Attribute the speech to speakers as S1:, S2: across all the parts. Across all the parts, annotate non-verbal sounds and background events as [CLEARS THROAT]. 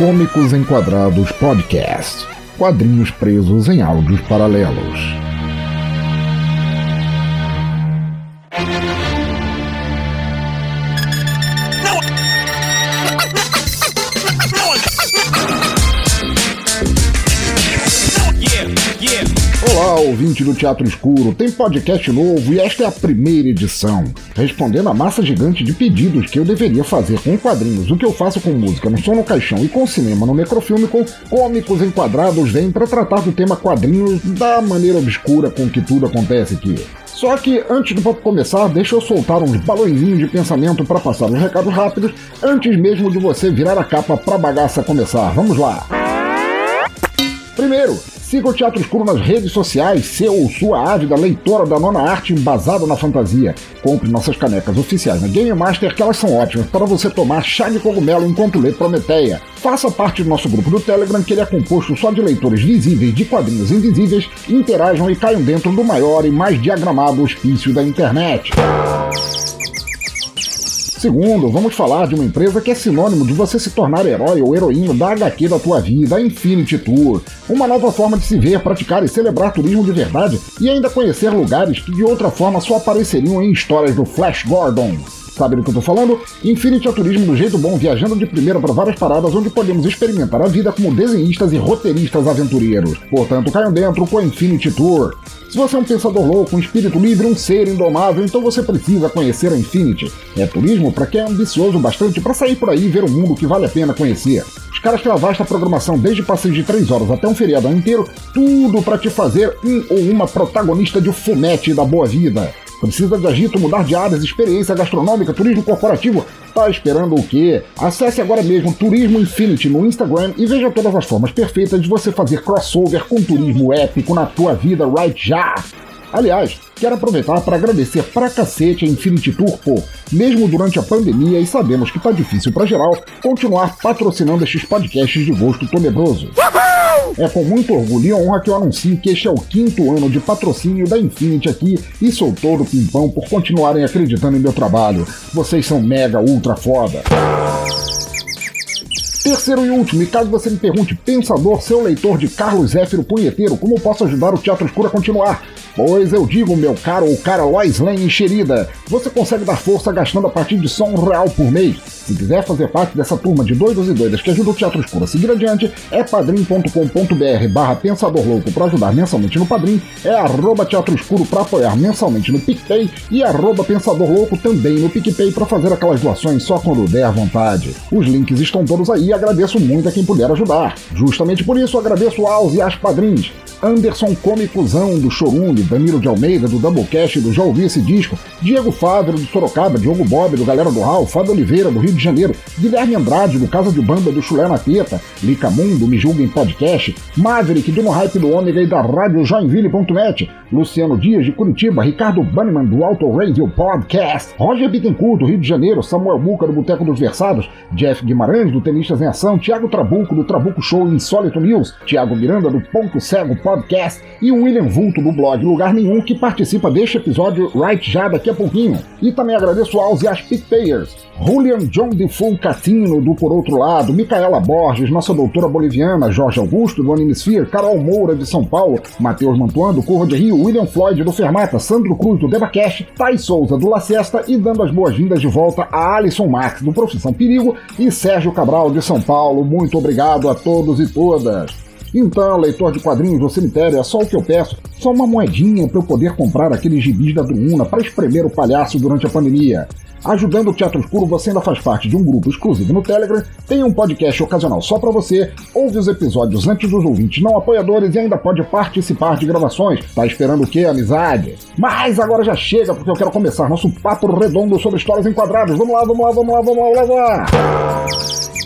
S1: Cômicos Enquadrados Podcast. Quadrinhos presos em áudios paralelos. Ouvinte do Teatro Escuro, tem podcast novo e esta é a primeira edição. Respondendo a massa gigante de pedidos que eu deveria fazer com quadrinhos, o que eu faço com música no Som no Caixão e com cinema no Necrofilme, com cômicos enquadrados, vem para tratar do tema quadrinhos da maneira obscura com que tudo acontece aqui. Só que antes do papo começar, deixa eu soltar uns balõezinhos de pensamento para passar os recados rápidos, antes mesmo de você virar a capa pra bagaça começar. Vamos lá! Primeiro, siga o Teatro Escuro nas redes sociais, seu ou sua ávida leitora da nona arte embasada na fantasia. Compre nossas canecas oficiais na Game Master, que elas são ótimas para você tomar chá de cogumelo enquanto lê Prometeia. Faça parte do nosso grupo do Telegram, que ele é composto só de leitores visíveis de quadrinhos invisíveis, interajam e caiam dentro do maior e mais diagramado hospício da internet. Segundo, vamos falar de uma empresa que é sinônimo de você se tornar herói ou heroína da HQ da tua vida, a Infinity Tour. Uma nova forma de se ver, praticar e celebrar turismo de verdade e ainda conhecer lugares que de outra forma só apareceriam em histórias do Flash Gordon. Sabe do que eu tô falando? Infinity é turismo do jeito bom, viajando de primeira para várias paradas onde podemos experimentar a vida como desenhistas e roteiristas aventureiros. Portanto, caiam dentro com a Infinity Tour. Se você é um pensador louco, um espírito livre, um ser indomável, então você precisa conhecer a Infinity. É turismo para quem é ambicioso bastante para sair por aí e ver um mundo que vale a pena conhecer. Os caras têm uma vasta programação desde passeios de 3 horas até um feriado inteiro, tudo para te fazer um ou uma protagonista de fumete da boa vida. Precisa de agito, mudar de áreas, experiência gastronômica, turismo corporativo? Tá esperando o quê? Acesse agora mesmo Turismo Infinity no Instagram e veja todas as formas perfeitas de você fazer crossover com turismo épico na tua vida right já. Aliás, quero aproveitar para agradecer pra cacete a Infinity Tour por, mesmo durante a pandemia e sabemos que tá difícil para geral, continuar patrocinando estes podcasts de gosto tenebroso. É com muito orgulho e honra que eu anuncio que este é o quinto ano de patrocínio da Infinity aqui e sou todo pimpão por continuarem acreditando em meu trabalho. Vocês são mega ultra foda. Terceiro e último, e caso você me pergunte, pensador, seu leitor de Carlos Zéfiro Punheteiro, como posso ajudar o Teatro Escuro a continuar? Pois eu digo, meu caro ou cara Lois Lane enxerida, você consegue dar força gastando a partir de só um real por mês. Se quiser fazer parte dessa turma de doidos e doidas que ajuda o Teatro Escuro a seguir adiante, é padrim.com.br barra Pensador Louco para ajudar mensalmente no Padrim, é arroba Teatro Escuro para apoiar mensalmente no PicPay e arroba Pensador Louco também no PicPay para fazer aquelas doações só quando der vontade. Os links estão todos aí e agradeço muito a quem puder ajudar. Justamente por isso agradeço aos e às padrinhos. Anderson Comicuzão do Danilo de Almeida do Doublecast do Já Ouvi Esse Disco, Diego Fávero do Sorocaba, Diogo Bob do Galera do Raul, Fábio Oliveira do Rio de Janeiro, Guilherme Andrade do Casa de Banda do Chulé na Teta, Lica Mundo, Me Julguem Podcast, Maverick do No Hype do Ômega e da Rádio Joinville.net, Luciano Dias de Curitiba, Ricardo Banniman do Auto Radio Podcast, Roger Bittencourt do Rio de Janeiro, Samuel Buca do Boteco dos Versados, Jeff Guimarães do Tenistas em Ação, Thiago Trabuco do Trabuco Show Insólito News, Thiago Miranda do Ponto Cego Podcast e William Vulto do blog Lugar Nenhum que participa deste episódio right já daqui a pouquinho. E também agradeço aos e às PicPayers. Julian John de Fulcatino, do Por Outro Lado, Micaela Borges, nossa doutora boliviana, Jorge Augusto, do Animesphere, Carol Moura, de São Paulo, Matheus Mantuan, do Curva de Rio, William Floyd, do Fermata, Sandro Cruz, do DebaCast, Thay Souza, do La Siesta e dando as boas-vindas de volta a Alisson Max, do Profissão Perigo e Sérgio Cabral, de São Paulo. Muito obrigado a todos e todas. Então, leitor de quadrinhos do cemitério, é só o que eu peço, só uma moedinha para eu poder comprar aqueles gibis da Druuna para espremer o palhaço durante a pandemia. Ajudando o Teatro Escuro, você ainda faz parte de um grupo exclusivo no Telegram, tem um podcast ocasional só para você, ouve os episódios antes dos ouvintes não apoiadores e ainda pode participar de gravações. Tá esperando o quê, amizade? Mas agora já chega, porque eu quero começar nosso papo redondo sobre histórias enquadradas. Vamos lá, vamos lá, vamos lá, vamos lá, vamos lá!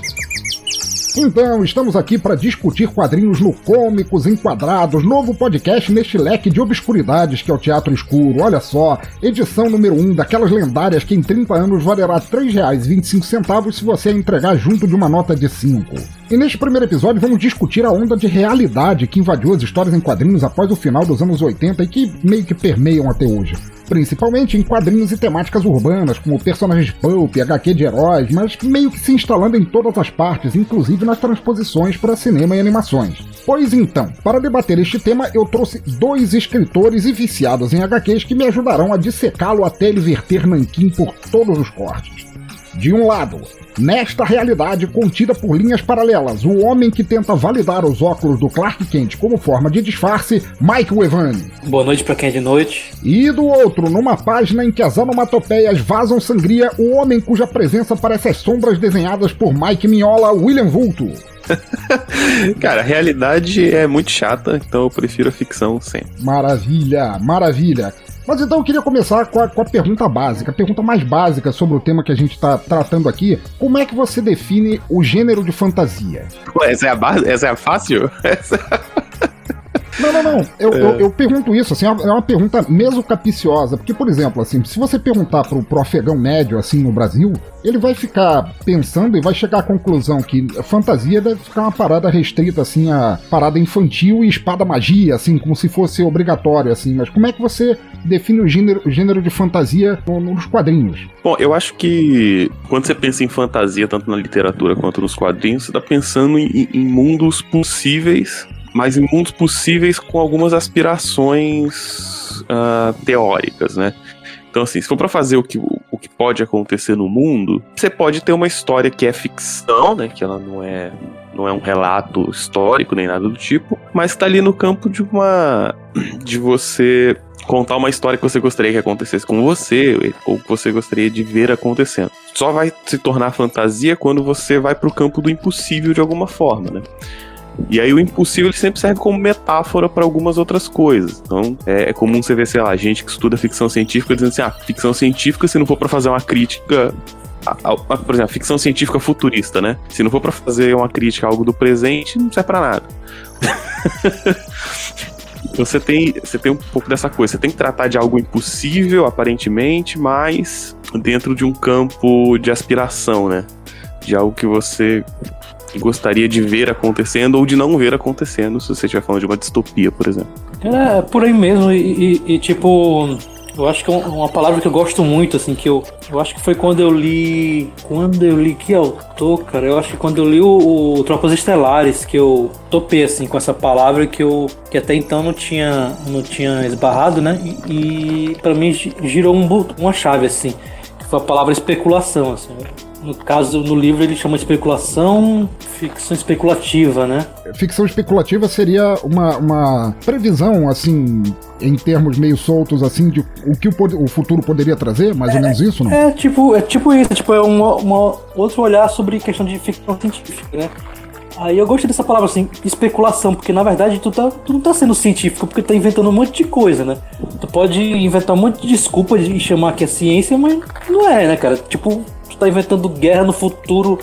S1: Então, estamos aqui para discutir quadrinhos no Cômicos Enquadrados, novo podcast neste leque de obscuridades que é o Teatro Escuro. Olha só, edição número 1 um, daquelas lendárias que em 30 anos valerá R$ 3,25 se você entregar junto de uma nota de 5. E neste primeiro episódio vamos discutir a onda de realidade que invadiu as histórias em quadrinhos após o final dos anos 80 e que meio que permeiam até hoje. Principalmente em quadrinhos e temáticas urbanas, como personagens pulp, HQ de heróis, mas meio que se instalando em todas as partes, inclusive nas transposições para cinema e animações. Pois então, para debater este tema, eu trouxe dois escritores e viciados em HQs que me ajudarão a dissecá-lo até ele verter nanquim por todos os cortes. De um lado, nesta realidade contida por linhas paralelas, o homem que tenta validar os óculos do Clark Kent como forma de disfarce, Mike Evani.
S2: Boa noite para quem é de noite.
S1: E do outro, numa página em que as onomatopeias vazam sangria, o homem cuja presença parece as sombras desenhadas por Mike Mignola, William Vulto. [LAUGHS]
S3: Cara, a realidade é muito chata, então eu prefiro a ficção sempre.
S1: Maravilha, maravilha. Mas então eu queria começar com a, com a, pergunta básica, a pergunta mais básica sobre o tema que a gente está tratando aqui. Como é que você define o gênero de fantasia?
S3: Ué, essa é a base? Essa é a fácil? [LAUGHS] Essa...
S1: Não, não, não. Eu, é. eu, eu, pergunto isso, assim, é uma pergunta mesmo capiciosa. Porque, por exemplo, assim, se você perguntar pro, pro afegão médio, assim, no Brasil, ele vai ficar pensando e vai chegar à conclusão que fantasia deve ficar uma parada restrita, assim, a parada infantil e espada magia, assim, como se fosse obrigatório, assim. Mas como é que você define o gênero, o gênero de fantasia nos quadrinhos?
S3: Bom, eu acho que quando você pensa em fantasia, tanto na literatura quanto nos quadrinhos, você tá pensando em, em mundos possíveis mas em mundos possíveis com algumas aspirações uh, teóricas, né? Então, assim, se for para fazer o que, o que pode acontecer no mundo, você pode ter uma história que é ficção, né? Que ela não é, não é um relato histórico nem nada do tipo, mas está ali no campo de uma. de você contar uma história que você gostaria que acontecesse com você, ou que você gostaria de ver acontecendo. Só vai se tornar fantasia quando você vai para o campo do impossível de alguma forma, né? E aí o impossível ele sempre serve como metáfora para algumas outras coisas. Então é, é, comum você ver, sei lá, gente que estuda ficção científica dizendo assim: ah, ficção científica, se não for para fazer uma crítica. A, a, a, por exemplo, ficção científica futurista, né? Se não for para fazer uma crítica a algo do presente, não serve para nada. [LAUGHS] você tem, você tem um pouco dessa coisa. Você tem que tratar de algo impossível, aparentemente, mas dentro de um campo de aspiração, né? De algo que você gostaria de ver acontecendo ou de não ver acontecendo, se você estiver falando de uma distopia, por exemplo.
S2: É, por aí mesmo, e, e, e tipo, eu acho que é uma palavra que eu gosto muito, assim, que eu, eu acho que foi quando eu li. Quando eu li que autor, cara? Eu acho que quando eu li o, o Tropas Estelares, que eu topei, assim, com essa palavra que eu. que até então não tinha, não tinha esbarrado, né? E, e para mim girou um, uma chave, assim, que foi a palavra especulação, assim. No caso, no livro ele chama especulação, ficção especulativa, né?
S1: Ficção especulativa seria uma, uma previsão, assim, em termos meio soltos, assim, de o que o, o futuro poderia trazer, mais é, ou menos isso, não?
S2: É tipo, é tipo isso, tipo, é um outro olhar sobre questão de ficção científica, né? Aí eu gostei dessa palavra assim, especulação, porque na verdade tu, tá, tu não tá sendo científico, porque tá inventando um monte de coisa, né? Tu pode inventar um monte de desculpa de chamar que é ciência, mas não é, né, cara? Tipo, tu tá inventando guerra no futuro,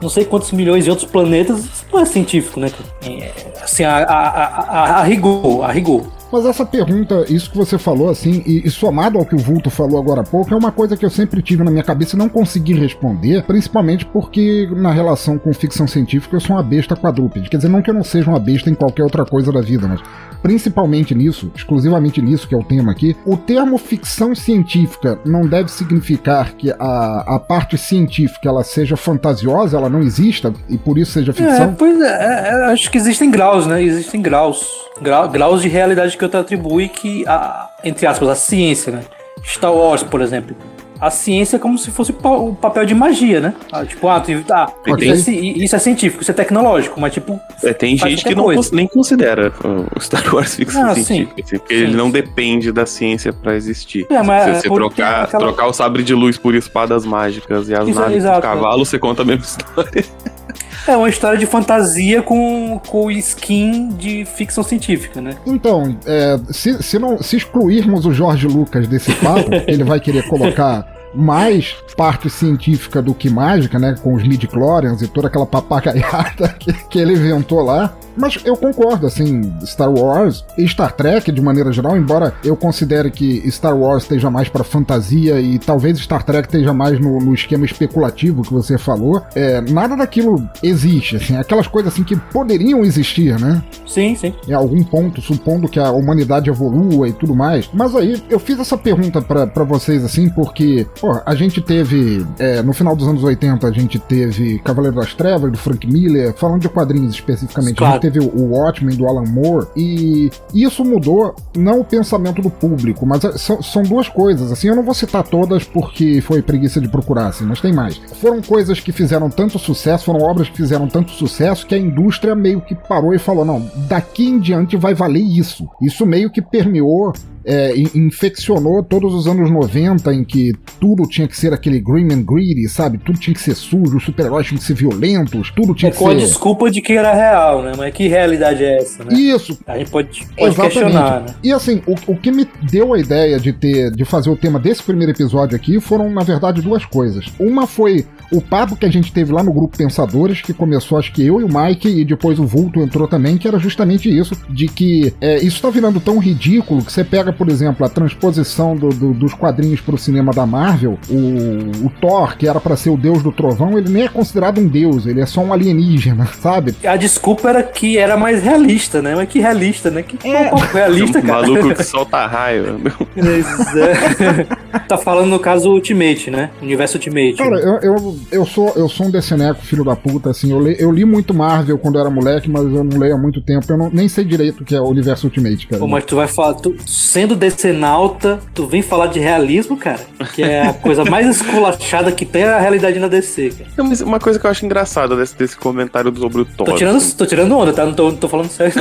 S2: não sei quantos milhões de outros planetas, isso não é científico, né? É, assim, a, a, a, a, rigor, a rigor.
S1: Mas essa pergunta, isso que você falou, assim, e, e, somado ao que o Vulto falou agora há pouco, é uma coisa que eu sempre tive na minha cabeça e não consegui responder, principalmente porque na relação com ficção científica eu sou uma besta quadrúpede. Quer dizer, não que eu não seja uma besta em qualquer outra coisa da vida, mas principalmente nisso, exclusivamente nisso que é o tema aqui, o termo ficção científica não deve significar que a, a parte científica ela seja fantasiosa, ela não exista e por isso seja ficção?
S2: É, pois é, é, é acho que existem graus, né? Existem graus. Gra, graus de realidade que eu te atribui que, a, entre aspas, a ciência, né? Star Wars, por exemplo a ciência como se fosse o papel de magia, né? Ah, tipo, ah, tu, ah isso, é, isso, é, científico, isso é tecnológico, mas tipo.
S3: É, tem gente que não nem considera o Star Wars ficção ah, científica, sim. Assim, porque sim. ele não depende da ciência para existir. É, mas se você trocar, aquela... trocar o sabre de luz por espadas mágicas e as isso, naves exato, cavalo, você conta a mesma [LAUGHS] história. [LAUGHS]
S2: É uma história de fantasia com, com skin de ficção científica, né?
S1: Então, é, se, se, não, se excluirmos o Jorge Lucas desse papo, [LAUGHS] ele vai querer colocar mais parte científica do que mágica, né? Com os midi-chlorians e toda aquela papagaiada [LAUGHS] que, que ele inventou lá. Mas eu concordo, assim, Star Wars e Star Trek, de maneira geral, embora eu considere que Star Wars esteja mais para fantasia e talvez Star Trek esteja mais no, no esquema especulativo que você falou, é, nada daquilo existe, assim, aquelas coisas assim que poderiam existir, né?
S2: Sim, sim.
S1: Em algum ponto, supondo que a humanidade evolua e tudo mais. Mas aí, eu fiz essa pergunta para vocês, assim, porque, pô, a gente teve, é, no final dos anos 80, a gente teve Cavaleiro das Trevas, do Frank Miller, falando de quadrinhos especificamente, claro. a gente teve o Watchmen, do Alan Moore, e isso mudou não o pensamento do público, mas é, são, são duas coisas, assim, eu não vou citar todas porque foi preguiça de procurar, assim, mas tem mais. Foram coisas que fizeram tanto sucesso, foram obras que fizeram tanto sucesso que a indústria meio que parou e falou: não, daqui em diante vai valer isso. Isso meio que permeou é, infeccionou todos os anos 90 em que tudo tinha que ser aquele green and greedy, sabe? Tudo tinha que ser sujo, os super-heróis tinham que ser violentos, tudo tinha é que
S2: com
S1: ser.
S2: Com a desculpa de que era real, né? Mas que realidade é essa, né?
S1: Isso.
S2: A gente pode, pode questionar, né?
S1: E assim, o, o que me deu a ideia de ter de fazer o tema desse primeiro episódio aqui foram, na verdade, duas coisas. Uma foi o papo que a gente teve lá no grupo Pensadores, que começou acho que eu e o Mike, e depois o Vulto entrou também, que era justamente isso, de que é, isso tá virando tão ridículo que você pega, por exemplo, a transposição do, do, dos quadrinhos pro cinema da Marvel, o, o Thor, que era para ser o deus do trovão, ele nem é considerado um deus, ele é só um alienígena, [LAUGHS] sabe?
S2: A desculpa era que era mais realista, né? Mas que realista, né? Que é. pouco realista,
S3: um
S2: cara.
S3: maluco que solta raio.
S2: é. [LAUGHS] tá falando no caso Ultimate, né? Universo Ultimate.
S1: Cara,
S2: né?
S1: eu, eu eu sou, eu sou um deceneco, filho da puta, assim. Eu li, eu li muito Marvel quando eu era moleque, mas eu não leio há muito tempo. Eu não, nem sei direito o que é o universo Ultimate, cara.
S2: Pô, mas tu vai falar, tu, sendo decenalta, tu vem falar de realismo, cara? Que é a coisa mais esculachada que tem é a realidade na DC, cara.
S3: Não, mas uma coisa que eu acho engraçada desse, desse comentário sobre o Thor.
S2: Tô tirando, assim. tô tirando onda, tá? Não tô, não tô falando sério.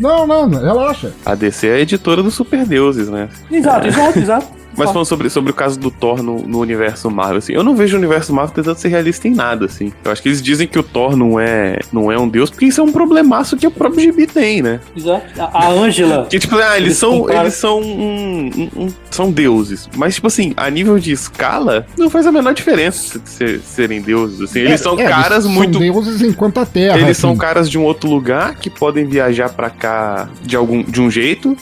S1: não, [LAUGHS] não, relaxa.
S3: A DC é a editora dos super deuses, né?
S2: Exato, é. exato, exato.
S3: Mas falando sobre, sobre o caso do Thor no, no, universo Marvel, assim, eu não vejo o universo Marvel tentando ser realista em nada, assim. Eu acho que eles dizem que o Thor não é, não é um deus, porque isso é um problemaço que o próprio Gibi tem, né?
S2: Exato. A Ângela.
S3: Que, tipo, ah, eles, eles são, eles são um, um, um, são deuses. Mas, tipo assim, a nível de escala, não faz a menor diferença de ser, serem deuses, assim. Eles é, são é, caras eles muito...
S1: São deuses enquanto a Terra,
S3: Eles
S1: assim.
S3: são caras de um outro lugar que podem viajar para cá de algum de um jeito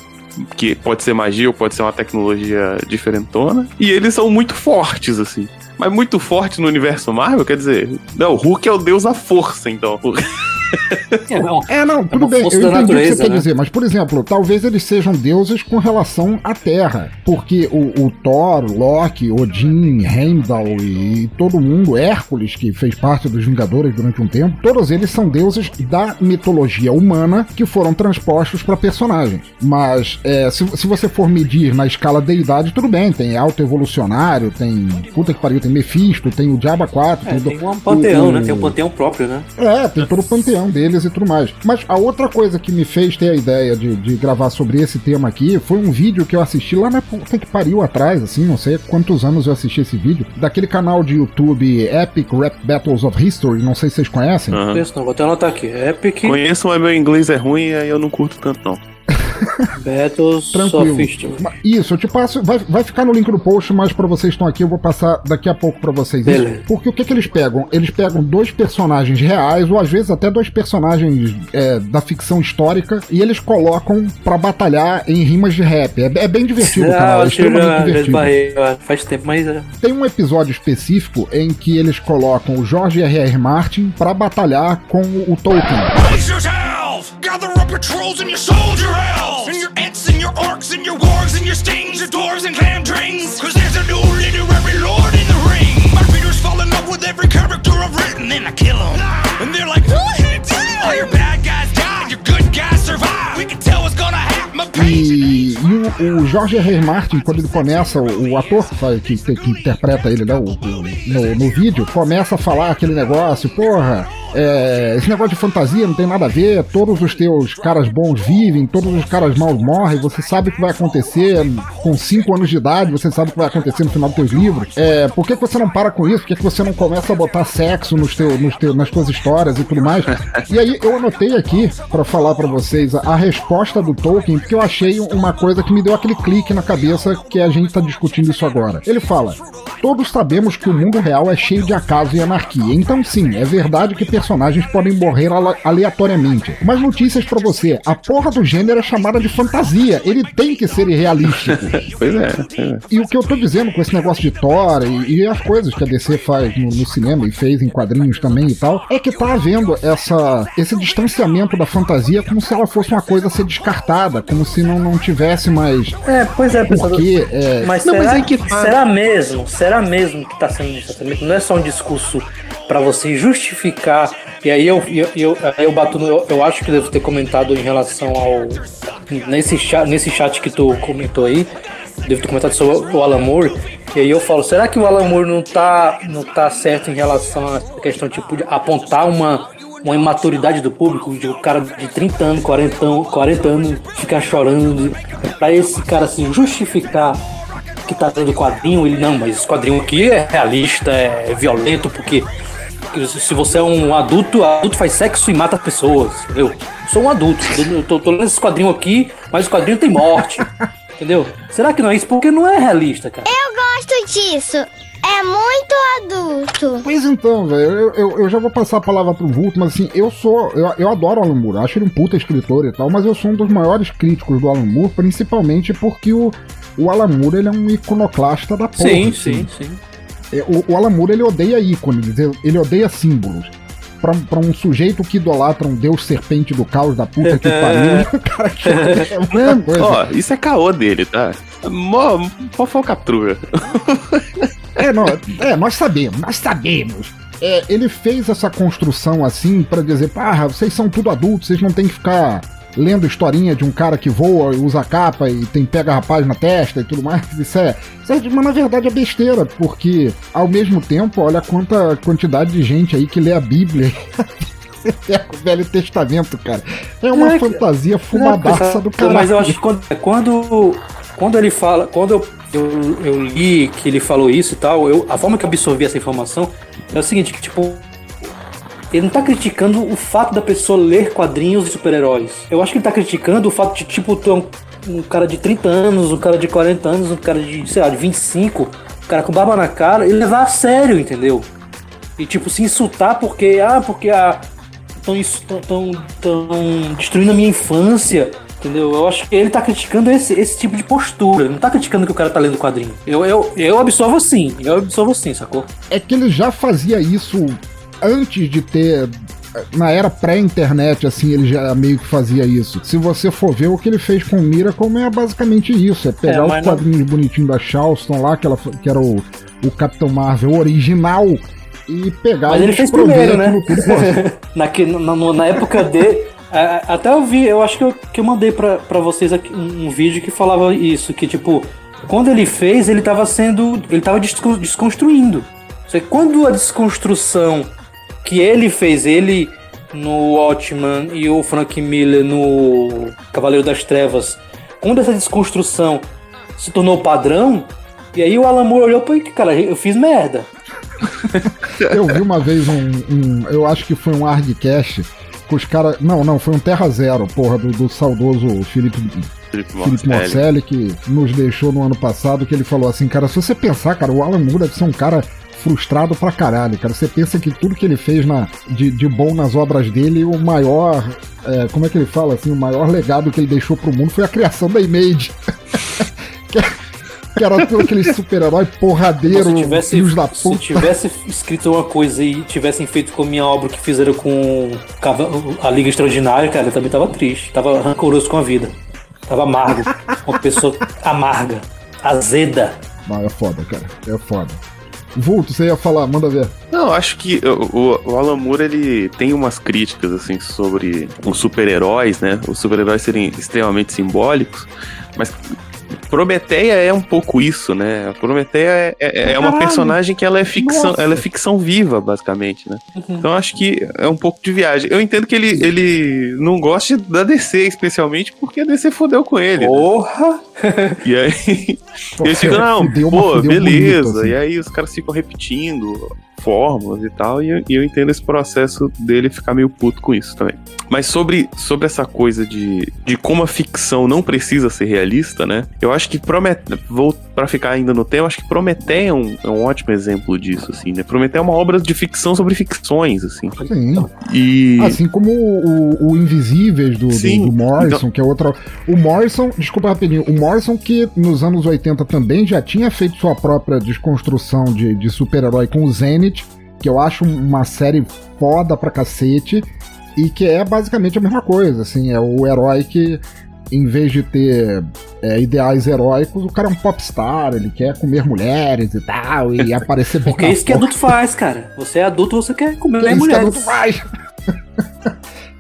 S3: que pode ser magia ou pode ser uma tecnologia diferentona. E eles são muito fortes, assim. Mas muito forte no universo Marvel, quer dizer, não, o Hulk é o deus da força, então. [LAUGHS]
S1: É, não, é, não tudo é bem, eu entendi natureza, o que você né? quer dizer, mas, por exemplo, talvez eles sejam deuses com relação à Terra, porque o, o Thor, Loki, Odin, Heimdall e todo mundo, Hércules, que fez parte dos Vingadores durante um tempo, todos eles são deuses da mitologia humana que foram transpostos para personagens. Mas, é, se, se você for medir na escala deidade, tudo bem, tem alto evolucionário, tem, puta que pariu, tem Mephisto, tem o Diaba 4,
S2: é, tem, tem um panteão, o, né? Tem um panteão próprio, né?
S1: É, tem todo o panteão deles e tudo mais. Mas a outra coisa que me fez ter a ideia de, de gravar sobre esse tema aqui foi um vídeo que eu assisti lá na puta que pariu atrás, assim, não sei quantos anos eu assisti esse vídeo, daquele canal de YouTube Epic Rap Battles of History, não sei se vocês conhecem.
S2: Uhum. Conheço não, vou até anotar aqui. Epic.
S3: Conheço, mas meu inglês é ruim e eu não curto tanto não.
S2: Battles
S1: Tranquilo. Isso, eu te passo. Vai, vai ficar no link do post, mas para vocês que estão aqui, eu vou passar daqui a pouco para vocês. Beleza. Porque o que, que eles pegam? Eles pegam dois personagens reais, ou às vezes até dois personagens é, da ficção histórica, e eles colocam para batalhar em rimas de rap. É, é bem divertido, ah, cara. É extremamente divertido.
S2: Faz tempo, mas. É.
S1: Tem um episódio específico em que eles colocam o George R.R. Martin para batalhar com o Tolkien. Gather up your trolls and your soldier elves dwarves and clamdrings Cause there's a new literary lord in the ring. My readers fall in love with every character I've written And I kill them E, e o, o Jorge R. Martin, quando ele começa, o, o ator que, que, que, interpreta ele né, o, no, no vídeo, começa a falar aquele negócio, porra, é, esse negócio de fantasia não tem nada a ver, todos os teus caras bons vivem, todos os caras maus morrem, você sabe o que vai acontecer com 5 anos de idade, você sabe o que vai acontecer no final dos teus livros. É, por que, que você não para com isso? Por que, que você não começa a botar sexo nos teu, nos teu, nas tuas histórias e tudo mais? E aí eu anotei aqui para falar para vocês a, a, resposta do Tolkien, porque eu achei uma coisa que me deu aquele clique na cabeça que a gente tá discutindo isso agora. Ele fala: Todos sabemos que o mundo real é cheio de acaso e anarquia. Então, sim, é verdade que personagens podem morrer aleatoriamente. Mas notícias para você: a porra do gênero é chamada de fantasia. Ele tem que ser irrealístico. [LAUGHS]
S3: pois é, é,
S1: E o que eu tô dizendo com esse negócio de Thor e, e as coisas que a DC faz no, no, cinema e fez em quadrinhos também e tal, é que tá havendo essa, esse distanciamento da fantasia como se ela fosse uma coisa a ser descartada, como se não, não tivesse mais.
S2: É, pois é,
S1: porque, é...
S2: Mas, não, será, mas é que tá. será mesmo? Será mesmo que tá sendo um distanciamento? Não é só um discurso para você justificar. E aí eu, eu, eu, eu bato no, eu, eu acho que devo ter comentado em relação ao. Nesse chat, nesse chat que tu comentou aí, devo ter comentado sobre o Alan Moore. E aí eu falo, será que o Alan Moore não tá, não tá certo em relação a questão tipo, de apontar uma, uma imaturidade do público, de o cara de 30 anos, 40, 40 anos ficar chorando, para esse cara assim justificar que tá dentro do quadrinho, ele não, mas esse quadrinho aqui é realista, é violento, porque se você é um adulto, adulto faz sexo e mata pessoas, entendeu? Sou um adulto, eu tô, tô lendo esse quadrinho aqui, mas o quadrinho tem morte, entendeu? Será que não é isso? Porque não é realista, cara.
S4: Eu gosto disso. É muito adulto.
S1: Pois então, velho, eu, eu, eu, já vou passar a palavra pro Vulto, mas assim, eu sou. Eu, eu adoro o Alan Moore, acho ele um puta escritor e tal, mas eu sou um dos maiores críticos do Alan Moore, principalmente porque o, o Alan Moore ele é um iconoclasta da porra.
S2: Sim, assim. sim, sim.
S1: É, o, o Alan Moore ele odeia ícones, ele odeia símbolos. Pra, pra, um sujeito que idolatra um deus serpente do caos da puta que pariu, [LAUGHS] o cara que
S3: é coisa. Ó, isso é caô dele, tá? Mó fofocatruga.
S1: é, não, é, nós sabemos, nós sabemos. É, ele fez essa construção assim para dizer, parra, vocês são tudo adultos, vocês não tem que ficar lendo historinha de um cara que voa, usa capa e tem pega rapaz na testa e tudo mais. Isso é, isso é, mas na verdade é besteira, porque ao mesmo tempo, olha quanta quantidade de gente aí que lê a Bíblia. [LAUGHS] o Velho Testamento, cara. É uma é, fantasia fumadaça do cara.
S2: Mas eu acho que quando, quando, quando ele fala, quando eu, eu, eu, li que ele falou isso e tal, eu, a forma que eu absorvi essa informação é o seguinte, que tipo, ele não tá criticando o fato da pessoa ler quadrinhos de super-heróis. Eu acho que ele tá criticando o fato de, tipo, um, um, cara de 30 anos, um cara de 40 anos, um cara de, sei lá, de 25, um cara com barba na cara, e levar a sério, entendeu? E, tipo, se insultar porque, ah, porque a. Estão tão, tão destruindo a minha infância, entendeu? Eu acho que ele tá criticando esse, esse tipo de postura. Ele não tá criticando que o cara tá lendo quadrinho. Eu, eu, eu absorvo assim, eu absorvo assim, sacou?
S1: É que ele já fazia isso antes de ter na era pré-internet, assim, ele já meio que fazia isso. Se você for ver o que ele fez com o Miracle, é basicamente isso: é pegar é, os quadrinhos não... bonitinhos da Charleston lá, que, ela, que era o, o Capitão Marvel original, e pegar
S2: Mas ele fez primeiro, né? [LAUGHS] na, na, na época de. Até eu vi, eu acho que eu, que eu mandei pra, pra vocês aqui um, um vídeo que falava isso, que tipo, quando ele fez, ele tava sendo. ele tava desconstruindo. Quando a desconstrução que ele fez, ele no Watchman e o Frank Miller no Cavaleiro das Trevas, quando essa desconstrução se tornou padrão, e aí o Alan Moore olhou para cara, eu fiz merda. [LAUGHS]
S1: eu vi uma vez um, um, eu acho que foi um Argcast com os caras, não, não, foi um Terra Zero, porra, do, do saudoso Felipe Felipe Morcelli, que nos deixou no ano passado, que ele falou assim, cara, se você pensar, cara, o Alan Moore deve ser um cara frustrado pra caralho, cara. Você pensa que tudo que ele fez na, de, de bom nas obras dele, o maior. É, como é que ele fala assim? O maior legado que ele deixou pro mundo foi a criação da Image. [LAUGHS] que, que era todo aquele super-herói porradeiro,
S2: se tivesse, da puta. Se tivesse escrito uma coisa e tivessem feito com a minha obra que fizeram com a Liga Extraordinária, cara, eu também tava triste. Tava rancoroso com a vida. Tava amargo. Uma pessoa amarga, azeda.
S1: Não, é foda, cara. É foda. Vulto, você ia falar, manda ver.
S3: Não, acho que o, o Alan Moore, ele tem umas críticas, assim, sobre os super-heróis, né? Os super-heróis serem extremamente simbólicos, mas Prometeia é um pouco isso, né? A Prometeia é, é, é uma personagem que ela é ficção, ela é ficção viva, basicamente, né? Uhum. Então acho que é um pouco de viagem. Eu entendo que ele, ele não gosta da DC, especialmente porque a DC fodeu com ele.
S2: Né? Porra!
S3: Né? E aí eles ficam, não, pô, beleza. Bonito, assim. E aí os caras ficam repetindo fórmulas e tal, e eu, e eu entendo esse processo dele ficar meio puto com isso também. Mas sobre, sobre essa coisa de, de como a ficção não precisa ser realista, né? Eu acho que Prometeu, vou para ficar ainda no tema, acho que Prometeu é um, é um ótimo exemplo disso, assim, né? Prometeu é uma obra de ficção sobre ficções, assim.
S1: Sim.
S3: E
S1: Assim como o, o Invisíveis do, do- do, Morrison,
S3: então-
S1: que é outra. O Morrison, desculpa rapidinho, o Morrison que nos anos 80 também já tinha feito sua própria desconstrução de, de super-herói com o Zenith, que eu acho uma série foda pra cacete, e que é basicamente a mesma coisa, assim, é o herói que. Em vez de ter é, ideais heróicos, o cara é um popstar, ele quer comer mulheres e tal, e [LAUGHS] aparecer bem
S2: Porque é isso que adulto faz, cara. Você é adulto, você quer comer
S1: é isso que
S2: mulheres.
S1: adulto faz. [LAUGHS]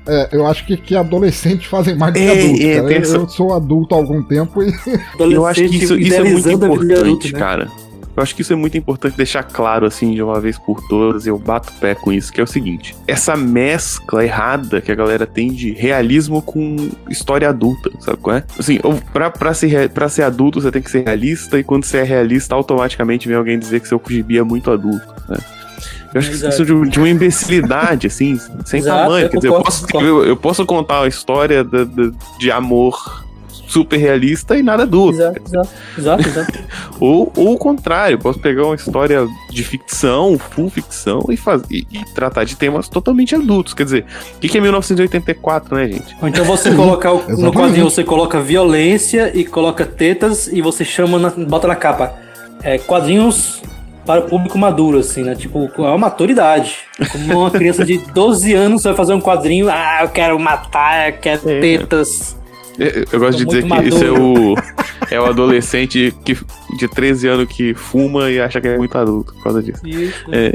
S1: É, eu acho que, que adolescentes fazem mais do que
S3: É,
S1: adultos.
S3: é,
S1: cara. eu,
S3: essa-
S1: eu sou adulto há algum tempo e [LAUGHS]
S3: eu acho que isso, isso é muito importante,
S2: né?
S3: cara. Eu acho que isso é muito importante deixar claro, assim, de uma vez por todas, e eu bato o pé com isso, que é o seguinte: essa mescla errada que a galera tem de realismo com história adulta, sabe qual é? Assim, pra, pra, ser, pra ser adulto, você tem que ser realista, e quando você é realista, automaticamente vem alguém dizer que seu gibi é muito adulto, né? Eu acho que
S2: Exato.
S3: isso é de, de uma imbecilidade, assim, sem
S2: Exato,
S3: tamanho. Quer dizer, eu posso, eu, eu posso contar uma história da- da- de amor super realista e nada adulto.
S2: Exato, exato, exato, exato. [LAUGHS]
S3: Ou, ou o contrário, posso pegar uma história de ficção, full ficção, e, faz, e, e tratar de temas totalmente adultos. Quer dizer, o que, que é 1984, né, gente?
S2: Ou então você colocar o- [LAUGHS] no quadrinho, você coloca violência e coloca tetas e você chama, na- bota na capa. É, quadrinhos para o público maduro, assim, né? Tipo, é uma maturidade. Como uma criança de [LAUGHS] 12 anos vai fazer um quadrinho, ah, eu quero matar, eu quero
S3: É.
S2: tetas.
S3: Eu, eu gosto de dizer que
S2: muito
S3: isso é o, é o adolescente que, de 13 anos que fuma e acha que é muito adulto por causa disso.
S2: Isso.
S3: É,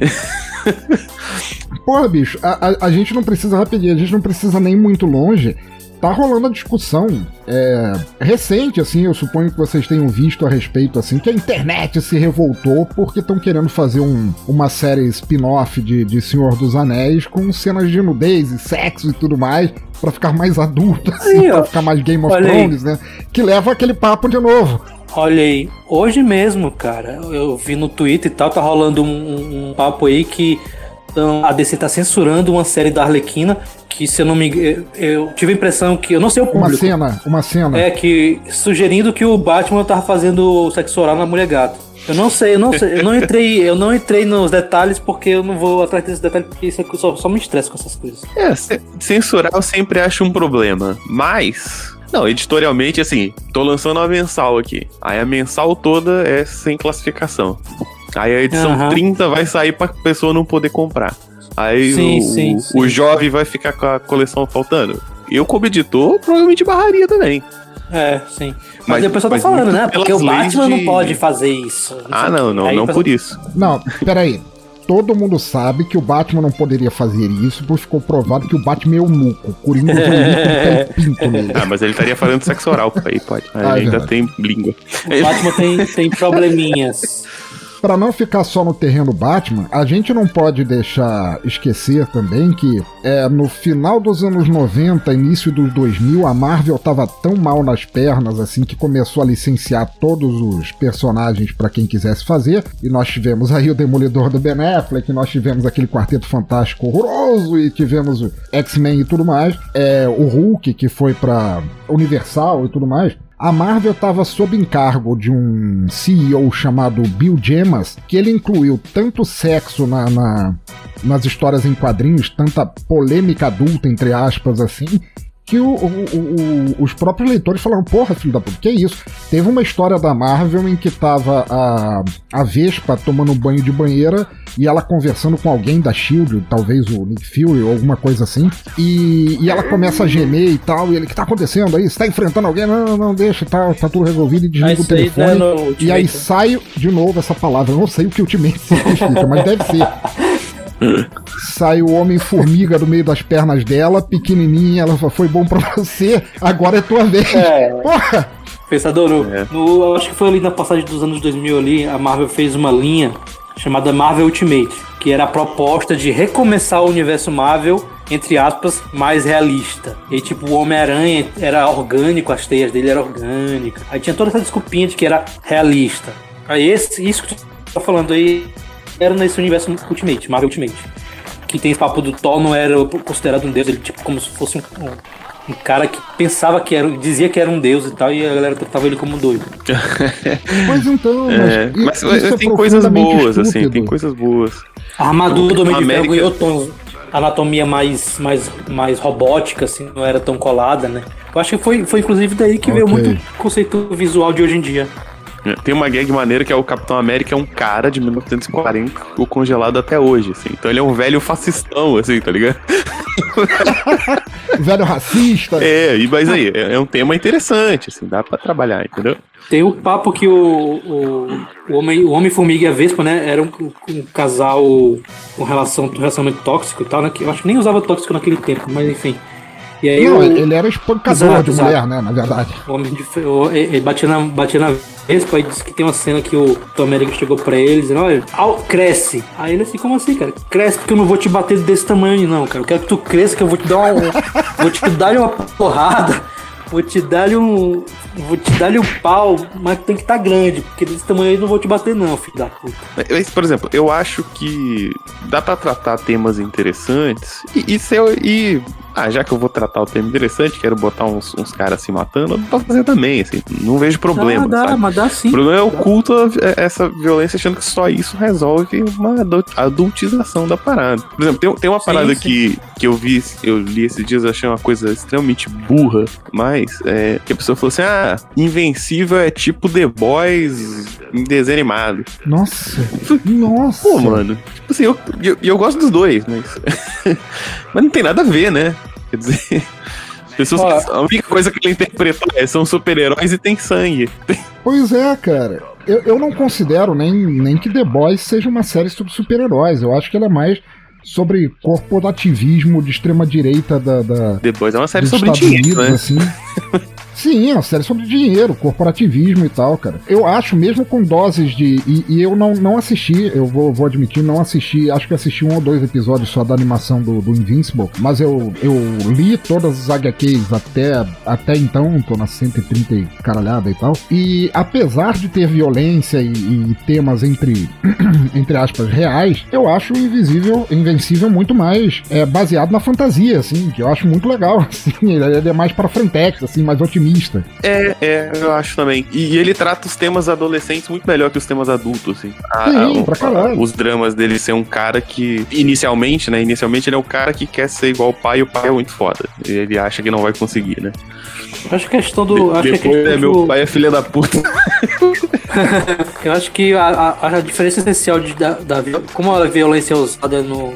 S1: Porra, bicho, a, a- a gente não precisa rapidinho, a gente não precisa nem muito longe. Tá rolando a discussão é, recente, assim, eu suponho que vocês tenham visto a respeito, assim, que a internet se revoltou porque estão querendo fazer um- uma série spin-off de, de Senhor dos Anéis com cenas de nudez e sexo e tudo mais, pra ficar mais adulto, assim,
S2: Aí,
S1: pra ficar mais Game of
S2: Olha aí.
S1: Thrones, né? Que leva aquele papo de novo.
S2: Olha aí, hoje mesmo, cara, eu vi no Twitter e tal, tá rolando um, um- um papo aí que então, a DC tá censurando uma série da Arlequina, que se eu não me engano, eu tive a impressão que, eu não sei o
S1: Uma
S2: público,
S1: cena, uma cena.
S2: é que sugerindo que o Batman tava fazendo sexo oral na mulher gato. Eu não sei, eu não sei, eu não entrei, eu não entrei nos detalhes porque eu não vou atrás desses detalhes porque isso aqui só, só me estressa com essas coisas.
S3: é, ce- censurar eu sempre acho um problema, mas. Não, editorialmente, assim, tô lançando uma mensal aqui. Aí a mensal toda é sem classificação. Aí a edição
S2: Aham.
S3: 30 vai sair pra pessoa não poder comprar. Aí
S2: Sim,
S3: o,
S2: sim,
S3: o-
S2: sim.
S3: o jovem vai ficar com a coleção faltando. Eu, como editor, provavelmente barraria também.
S2: É, sim. Mas,
S3: Mas-
S2: pessoal tá falando, né? Porque o Batman
S3: leis
S2: não
S3: de-
S2: pode fazer isso.
S3: Ah, não,
S2: quê.
S3: não,
S2: Aí
S3: não
S2: o pessoal-
S3: por isso.
S1: Não, peraí. Todo mundo sabe que o Batman não poderia fazer isso, porque ficou provado que o Batman é eunuco. O Coringa usou eunuco de pé e pinto nele.
S3: Ah, mas ele estaria fazendo sexo oral, aí pode. Aí
S1: Ah, é
S3: ainda
S1: verdade.
S3: tem língua.
S2: O Batman tem, tem probleminhas.
S1: Pra não ficar só no terreno Batman, a gente não pode deixar esquecer também que é, no final dos anos 90, início dos 2000, a Marvel tava tão mal nas pernas assim que começou a licenciar todos os personagens pra quem quisesse fazer. E nós tivemos aí o Demolidor do Ben Affleck, nós tivemos aquele Quarteto Fantástico horroroso e tivemos X-Men e tudo mais. É, o Hulk que foi pra Universal e tudo mais. A Marvel estava sob encargo de um CEO chamado Bill Gemas, que ele incluiu tanto sexo na, na- nas histórias em quadrinhos, tanta polêmica adulta, entre aspas, assim, que o- o- o- o- os próprios leitores falaram, porra, filho da puta, que isso? Teve uma história da Marvel em que tava a, a Vespa tomando banho de banheira e ela conversando com alguém da SHIELD, talvez o Nick Fury ou alguma coisa assim, e, e ela começa a gemer e tal, e ele, o que tá acontecendo aí? Você tá enfrentando alguém? Não, não, não, deixa, tá, tá tudo resolvido e desliga
S2: Mas
S1: o
S2: aí
S1: telefone.
S2: não é no
S1: E aí
S2: né?
S1: sai de novo essa palavra, eu não sei o que Ultimate [LAUGHS] significa, mas deve ser. Sai o Homem-Formiga do meio das pernas dela, pequenininha, ela fala, foi bom pra você, agora é tua vez.
S2: É.
S1: Porra!
S2: Pensador,
S3: É.
S2: no- eu acho que foi ali na passagem dos anos 2000 ali, a Marvel fez uma linha chamada Marvel Ultimate, que era a proposta de recomeçar o universo Marvel, entre aspas, mais realista. E tipo, o Homem-Aranha era orgânico, as teias dele eram orgânicas. Aí tinha toda essa desculpinha de que era realista. Aí esse, isso que tu tá falando aí era nesse universo Ultimate, Marvel Ultimate. Que tem esse papo do Thor não era considerado um deus, ele tipo como se fosse um, um, um cara que pensava que era, dizia que era um deus e tal, e a galera tratava ele como um doido. [LAUGHS]
S1: Pois então, mas,
S3: É, mas, mas
S1: é
S3: tem coisas boas, assim,
S1: estúpido.
S3: tem coisas boas.
S2: A armadura do Homem de Ferro
S3: América-
S2: ganhou tons, anatomia mais, mais, mais robótica, assim, não era tão colada, né? Eu acho que foi, foi inclusive daí que veio
S1: Ok.
S2: muito conceito visual de hoje em dia.
S3: É, Tem uma gag maneira que é o Capitão América é um cara de 1940, o congelado até hoje, assim. Então ele é um velho fascistão, assim, tá ligado? [LAUGHS]
S1: Velho racista.
S3: É, e, mas aí, é, é um tema interessante, assim, dá pra trabalhar, entendeu?
S2: Tem o papo que o, o, o Homem- o Homem-Formiga e a Vespa, né, era um, um casal com relação, com relacionamento tóxico e tal, né? Que eu acho que nem usava tóxico naquele tempo, mas enfim. E aí
S1: Não,
S2: o,
S1: ele era espancador
S2: Exato,
S1: de
S2: exato.
S1: mulher, né? Na verdade.
S2: o Homem de Ferro, ele batia na, batia na Vespa e disse que tem uma cena que o Tom América chegou pra ele dizendo, olha, cresce. Aí ele assim, como assim, cara? Cresce porque eu não vou te bater desse tamanho, não, cara. Eu quero que tu cresça, que eu vou te dar uma. [LAUGHS] vou te dar uma porrada. Vou te dar um. Vou te dar um pau, mas tem que estar grande, porque desse tamanho aí eu não vou te bater, não, filho da puta.
S3: Mas, por exemplo, eu acho que dá pra tratar temas interessantes e, e, se eu- e- ah, já que eu vou tratar o tema interessante, quero botar uns, uns caras se matando, eu posso fazer também, assim, não vejo problema,
S2: dá, dá,
S3: sabe?
S2: mas dá sim.
S3: O problema é o culto a a essa violência, achando que só isso resolve uma adu- adultização da parada. Por exemplo, tem, tem uma
S2: Sim,
S3: parada
S2: sim.
S3: Que, que eu vi, eu li esses dias, eu achei uma coisa extremamente burra, mas é, que a pessoa falou assim: ah, Invencível é tipo The Boys em desenho animado.
S1: Nossa. [LAUGHS] Nossa.
S3: Pô, mano, assim, eu, eu, eu gosto dos dois, mas. [LAUGHS] mas não tem nada a ver, né? Quer dizer. Pessoas,
S2: Ó.
S3: a única coisa que ele interpretou é são super-heróis e tem sangue.
S1: Pois é, cara. Eu, eu não considero nem, nem que The Boys seja uma série sobre super-heróis. Eu acho que ela é mais sobre corporativismo de extrema-direita da, da,
S3: The Boys é uma série sobre
S1: Estados
S3: dinheiro,
S1: Unidos,
S3: né?
S1: assim. [LAUGHS] Sim, é uma série sobre dinheiro, corporativismo e tal, cara. Eu acho, mesmo com doses de. E, e eu não, não assisti, eu vou, vou admitir, não assisti. Acho que assisti um ou dois episódios só da animação do, do Invincible. Mas eu, eu li todas as HQs até, até então, tô na 130 e caralhada e tal. E apesar de ter violência e, e temas entre, [CLEARS THROAT] entre aspas, reais, eu acho o Invisível, Invencível muito mais é, baseado na fantasia, assim, que eu acho muito legal, [LAUGHS] assim. Ele é mais pra frentex, assim, mais otimista.
S3: É, é, eu acho também. E, e ele trata os temas adolescentes muito melhor que os temas adultos, assim. A-
S1: Sim,
S3: a-
S1: pra caralho.
S3: os dramas dele ser um cara que, inicialmente, né? Inicialmente ele é o cara que quer ser igual o pai e o pai é muito foda. E ele acha que não vai conseguir, né?
S2: Acho que a questão do. Acho que a
S3: Depois,
S2: questão
S3: é, meu
S2: do-
S3: pai é filha da puta. [LAUGHS]
S2: Eu acho que a, a- a diferença essencial de, da, da como a violência é usada no,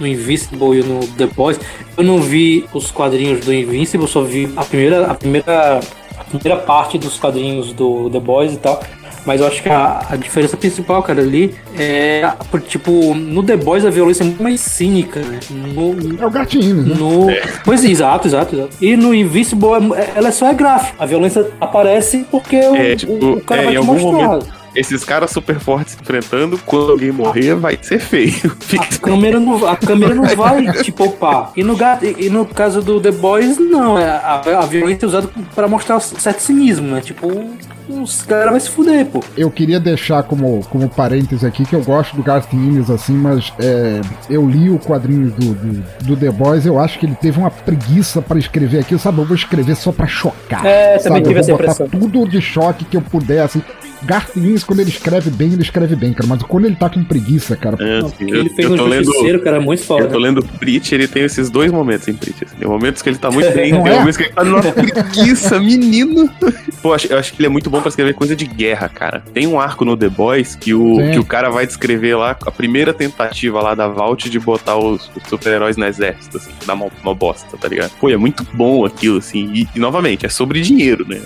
S2: no Invincible e no The Boys, eu não vi os quadrinhos do Invincible, só vi a primeira, a primeira, a primeira parte dos quadrinhos do The Boys e tal. Mas eu acho que a, a diferença principal, cara, ali é. por- Tipo, no The Boys a violência é muito mais cínica, né? No,
S1: É o gatinho, né?
S2: no... Pois é, exato, exato, exato. E no Invincible, é- ela só é gráfica. A violência aparece porque o,
S3: É, tipo,
S2: o, o cara
S3: é,
S2: vai
S3: em
S2: te
S3: algum
S2: mostrar.
S3: momento- Esses caras super fortes se enfrentando, quando alguém morrer, vai ser feio. [LAUGHS]
S2: A câmera não, a câmera não vai te poupar. E no, e e no caso do The Boys, não. É, a, a violência é usada pra mostrar certo cinismo, né? Tipo, os caras vão se fuder, pô.
S1: Eu queria deixar como, como parêntese aqui que eu gosto do Garth Ennis, assim, mas é, eu li o quadrinho do, do, do The Boys, eu acho que ele teve uma preguiça pra escrever aquilo, sabe? Eu vou escrever só pra chocar.
S2: É, também
S1: sabe?
S2: tive
S1: eu
S2: essa
S1: vou botar
S2: impressão.
S1: tudo de choque que eu puder, assim. Ennis, quando ele escreve bem, ele escreve bem, cara, mas quando ele tá com preguiça, cara,
S3: É,
S2: Não,
S3: assim, eu,
S2: ele fez
S3: eu
S2: um
S3: lendo.
S2: justiceiro, cara, muito
S3: Eu
S2: foda.
S3: tô lendo Preach, ele tem esses dois momentos em Preach. Assim. Tem momentos que ele tá muito [LAUGHS] bem, tem
S1: é?
S3: momentos que ele tá numa preguiça, menino. [LAUGHS] Pô, eu acho, eu acho que ele é muito bom pra escrever coisa de guerra, cara. Tem um arco no The Boys que o, que o cara vai descrever lá a primeira tentativa lá da Vault de botar os, os super-heróis no exército, assim, que dá uma, uma bosta, tá ligado? Pô, é muito bom aquilo, assim. E, e, novamente, é sobre dinheiro, né?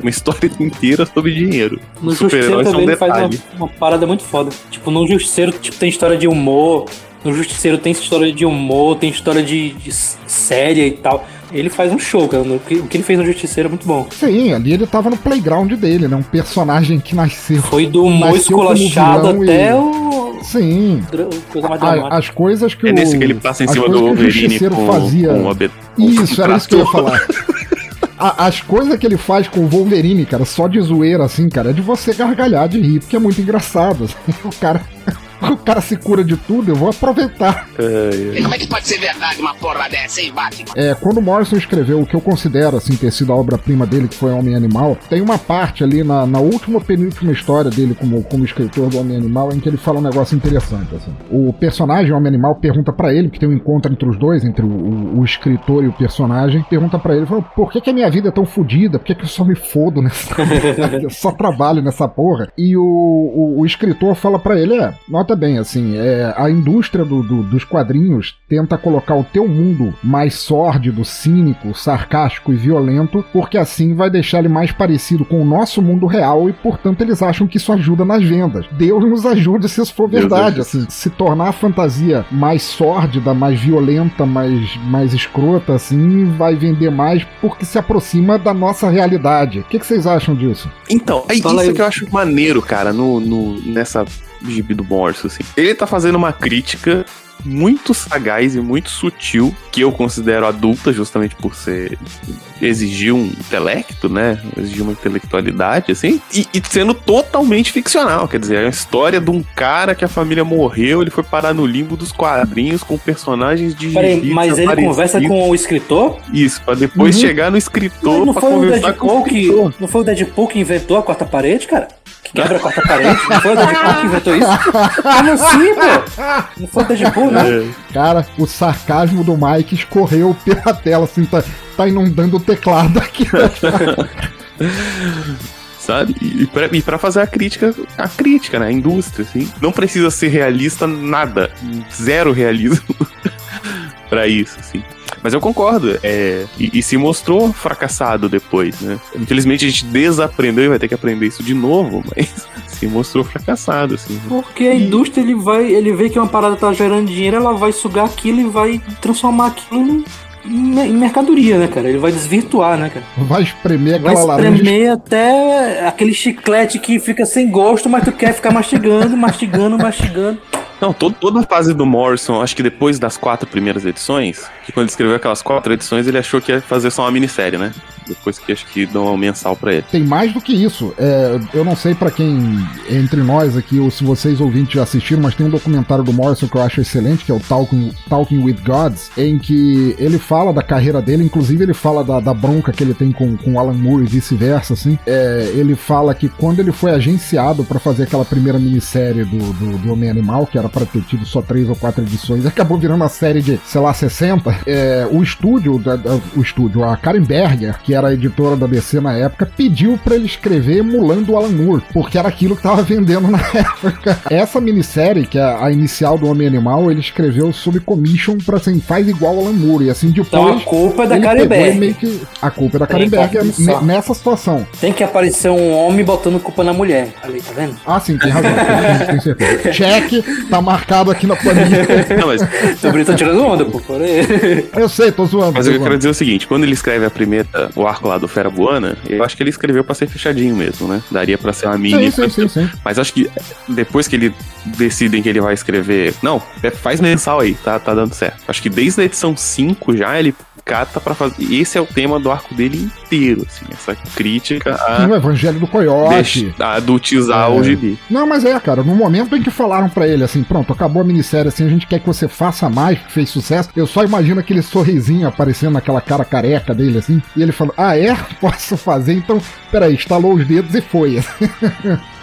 S3: Uma história [LAUGHS] inteira sobre dinheiro.
S2: Justiceiro
S3: super-heróis são
S2: também ele faz uma, uma parada muito foda. Tipo, no Justiceiro tipo, tem história de humor. No Justiceiro tem história de humor, tem história de, de s- séria e tal. Ele faz um show, cara. O que o que ele fez no Justiceiro é muito bom.
S1: sim, ali ele tava no playground dele, né? Um personagem que nasceu.
S2: Foi do humor esculachado até
S1: e-
S2: o.
S1: Sim.
S2: Coisa mais
S1: A-
S2: dramática.
S1: as coisas que
S3: É
S1: o.
S3: nesse que ele passa em cima do Wolverine
S1: Justiceiro
S3: com,
S1: fazia.
S3: com
S1: Isso, era isso que eu ia falar. [LAUGHS] A- as coisas que ele faz com o Wolverine, cara, só de zoeira, assim, cara, é de você gargalhar de rir, porque é muito engraçado. assim. [LAUGHS] O cara. O cara se cura de tudo, eu vou aproveitar.
S3: É,
S5: E como é que pode ser verdade uma porra dessa, hein, Batman?
S1: É, quando o Morrison escreveu o que eu considero assim ter sido a obra-prima dele, que foi Homem Animal, tem uma parte ali na, na última penúltima história dele como, como escritor do Homem Animal em que ele fala um negócio interessante. Assim. O personagem Homem Animal pergunta pra ele, que tem um encontro entre os dois, entre o, o- o escritor e o personagem, pergunta pra ele, fala, por que, que a minha vida é tão fodida? Por que, que eu só me fodo nessa [LAUGHS] eu só trabalho nessa porra? E o, o, o escritor fala pra ele, é, nota bem, assim, é, a indústria do- do- dos quadrinhos tenta colocar o teu mundo mais sórdido, cínico, sarcástico e violento, porque assim vai deixar ele mais parecido com o nosso mundo real e, portanto, eles acham que isso ajuda nas vendas. Deus nos ajude se isso for verdade, assim, se tornar a fantasia mais sórdida, mais violenta, mais, mais escrota, assim, vai vender mais porque se aproxima da nossa realidade. O que, que vocês acham disso?
S3: Então, é
S2: Fala
S3: isso
S2: aí.
S3: que eu acho maneiro, cara, no, no- nessa gibi do Morso, assim. Ele tá fazendo uma crítica muito sagaz e muito sutil, que eu considero adulta, justamente por ser exigir um intelecto, né? Exigir uma intelectualidade, assim, e, e sendo totalmente ficcional. Quer dizer, é a história de um cara que a família morreu, ele foi parar no limbo dos quadrinhos com personagens de
S2: Peraí, mas ele conversa com o escritor?
S3: Isso, pra depois
S1: Uhum.
S3: chegar no escritor
S2: não
S3: pra
S2: foi o
S3: conversar com
S2: Deadpool
S3: o
S2: que.
S3: escritor.
S2: Não foi o Deadpool que inventou a quarta parede, cara? Que quebra a quarta parede? Não foi o Deadpool que inventou isso? Como assim, pô? Não foi o Deadpool, não?
S3: É.
S1: Cara, o sarcasmo do Mike escorreu pela tela, assim, tá, tá inundando o teclado aqui.
S3: sabe? E, e, pra, e pra fazer a crítica, a crítica, né? A indústria, assim. Não precisa ser realista nada. Zero realismo [LAUGHS] pra isso, assim. Mas eu concordo, é, e, e se mostrou fracassado depois, né? Infelizmente a gente desaprendeu e vai ter que aprender isso de novo, [LAUGHS] mas se mostrou fracassado, assim.
S2: Porque a indústria ele vai, ele vê que uma parada tá gerando dinheiro, ela vai sugar aquilo e vai transformar aquilo em, mercadoria, né, cara? Ele vai desvirtuar, né, cara?
S1: Vai espremer
S2: Vai
S1: aquela laranja.
S2: espremer até aquele chiclete que fica sem gosto, mas tu quer ficar mastigando, mastigando, mastigando.
S3: Não, todo, toda a fase do Morrison, acho que depois das quatro primeiras edições, que quando ele escreveu aquelas quatro edições, ele achou que ia fazer só uma minissérie, né? Depois que acho que dão um mensal pra ele.
S1: Tem mais do que isso. É, eu não sei pra quem entre nós aqui ou se vocês ouvintes já assistiram, mas tem um documentário do Morrison que eu acho excelente, que é o Talking, Talking with Gods, em que ele fala da carreira dele, inclusive ele fala da, da bronca que ele tem com, com Alan Moore e vice-versa, assim. É, ele fala que quando ele foi agenciado pra fazer aquela primeira minissérie do, do, do Homem Animal, que era pra ter tido só três ou quatro edições, acabou virando uma série de, sei lá, 60, é, o estúdio, o estúdio, a Karen Berger, que era a editora da DC na época, pediu pra ele escrever emulando o Alan Moore, porque era aquilo que tava vendendo na [LAUGHS] época. Essa minissérie, que é a inicial do Homem Animal, ele escreveu sob commission pra assim, faz igual o Alan Moore, e assim depois.
S2: Então a culpa é da Karen Berger.
S1: que A culpa é da Karen Berger nessa situação.
S2: Tem que aparecer um homem botando culpa na mulher. Ali, tá vendo?
S1: Ah, sim, tem razão. tem, tem certeza. [LAUGHS] Cheque, tá marcado aqui na planilha. [LAUGHS]
S3: Não, mas,
S2: Tô brincando, tô tirando onda, pô.
S1: Eu sei, tô zoando.
S3: mas
S1: tô
S3: eu quero
S1: zoando.
S3: dizer o seguinte: quando ele escreve a primeira, o arco lá do Fera Buana, eu acho que ele escreveu pra ser fechadinho mesmo, né? Daria pra ser uma mini.
S1: Sim, sim, sim, sim.
S3: Mas acho que depois que ele decidem que ele vai escrever. Não, é, faz mensal aí, tá, tá dando certo. Acho que desde a edição 5 já ele cata pra fazer. Esse é o tema do arco dele inteiro, assim, essa crítica a,
S1: No Evangelho do Coiote.
S3: deix- a adultizar
S1: É.
S3: o gibi.
S1: Não, mas é, cara, no momento em que falaram pra ele assim, pronto, acabou a minissérie, assim, a gente quer que você faça mais, que fez sucesso, eu só imagino aquele sorrisinho aparecendo naquela cara careca dele, assim, e ele falou, ah, é? [LAUGHS] Posso fazer? Então, peraí, estalou os dedos e foi. [LAUGHS]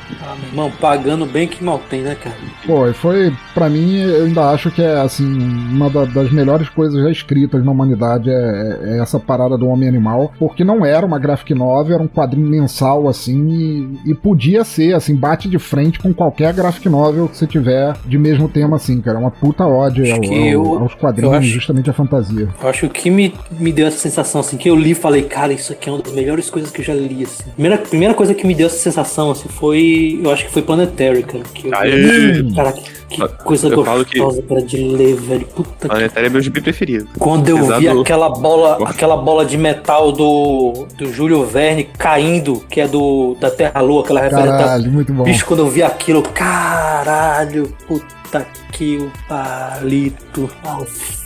S2: Irmão, pagando bem que mal tem, né, cara?
S1: Pô, e foi, pra mim, eu ainda acho que é, assim, uma da- das melhores coisas já escritas na humanidade é, é essa parada do Homem-Animal, porque não era uma graphic novel, era um quadrinho mensal, assim, e, e podia ser, assim, bate de frente com qualquer graphic novel que você tiver de mesmo tema, assim, cara, é uma puta
S2: Acho
S1: ao-
S2: que
S1: ao-
S2: eu-
S1: aos quadrinhos,
S2: eu acho-
S1: justamente a fantasia.
S2: Eu acho que o que me, me deu essa sensação, assim, que eu li e falei, cara, isso aqui é uma das melhores coisas que eu já li, assim. Primeira, primeira coisa que me deu essa sensação, assim, foi. Eu acho que foi Planetary, cara. Que eu,
S3: Aê!
S2: cara, que, que coisa
S3: Eu falo que-
S2: gostosa, cara, de ler, velho. Puta que
S3: Planetário é meu gibi preferido.
S2: Quando eu vi
S3: Apesar do-
S2: aquela bola, aquela bola de metal do, do Júlio Verne caindo, que é do da Terra Lua, aquela referência.
S1: Caralho, muito bom.
S2: Bicho, quando eu vi aquilo, caralho, puta Puta que o palito.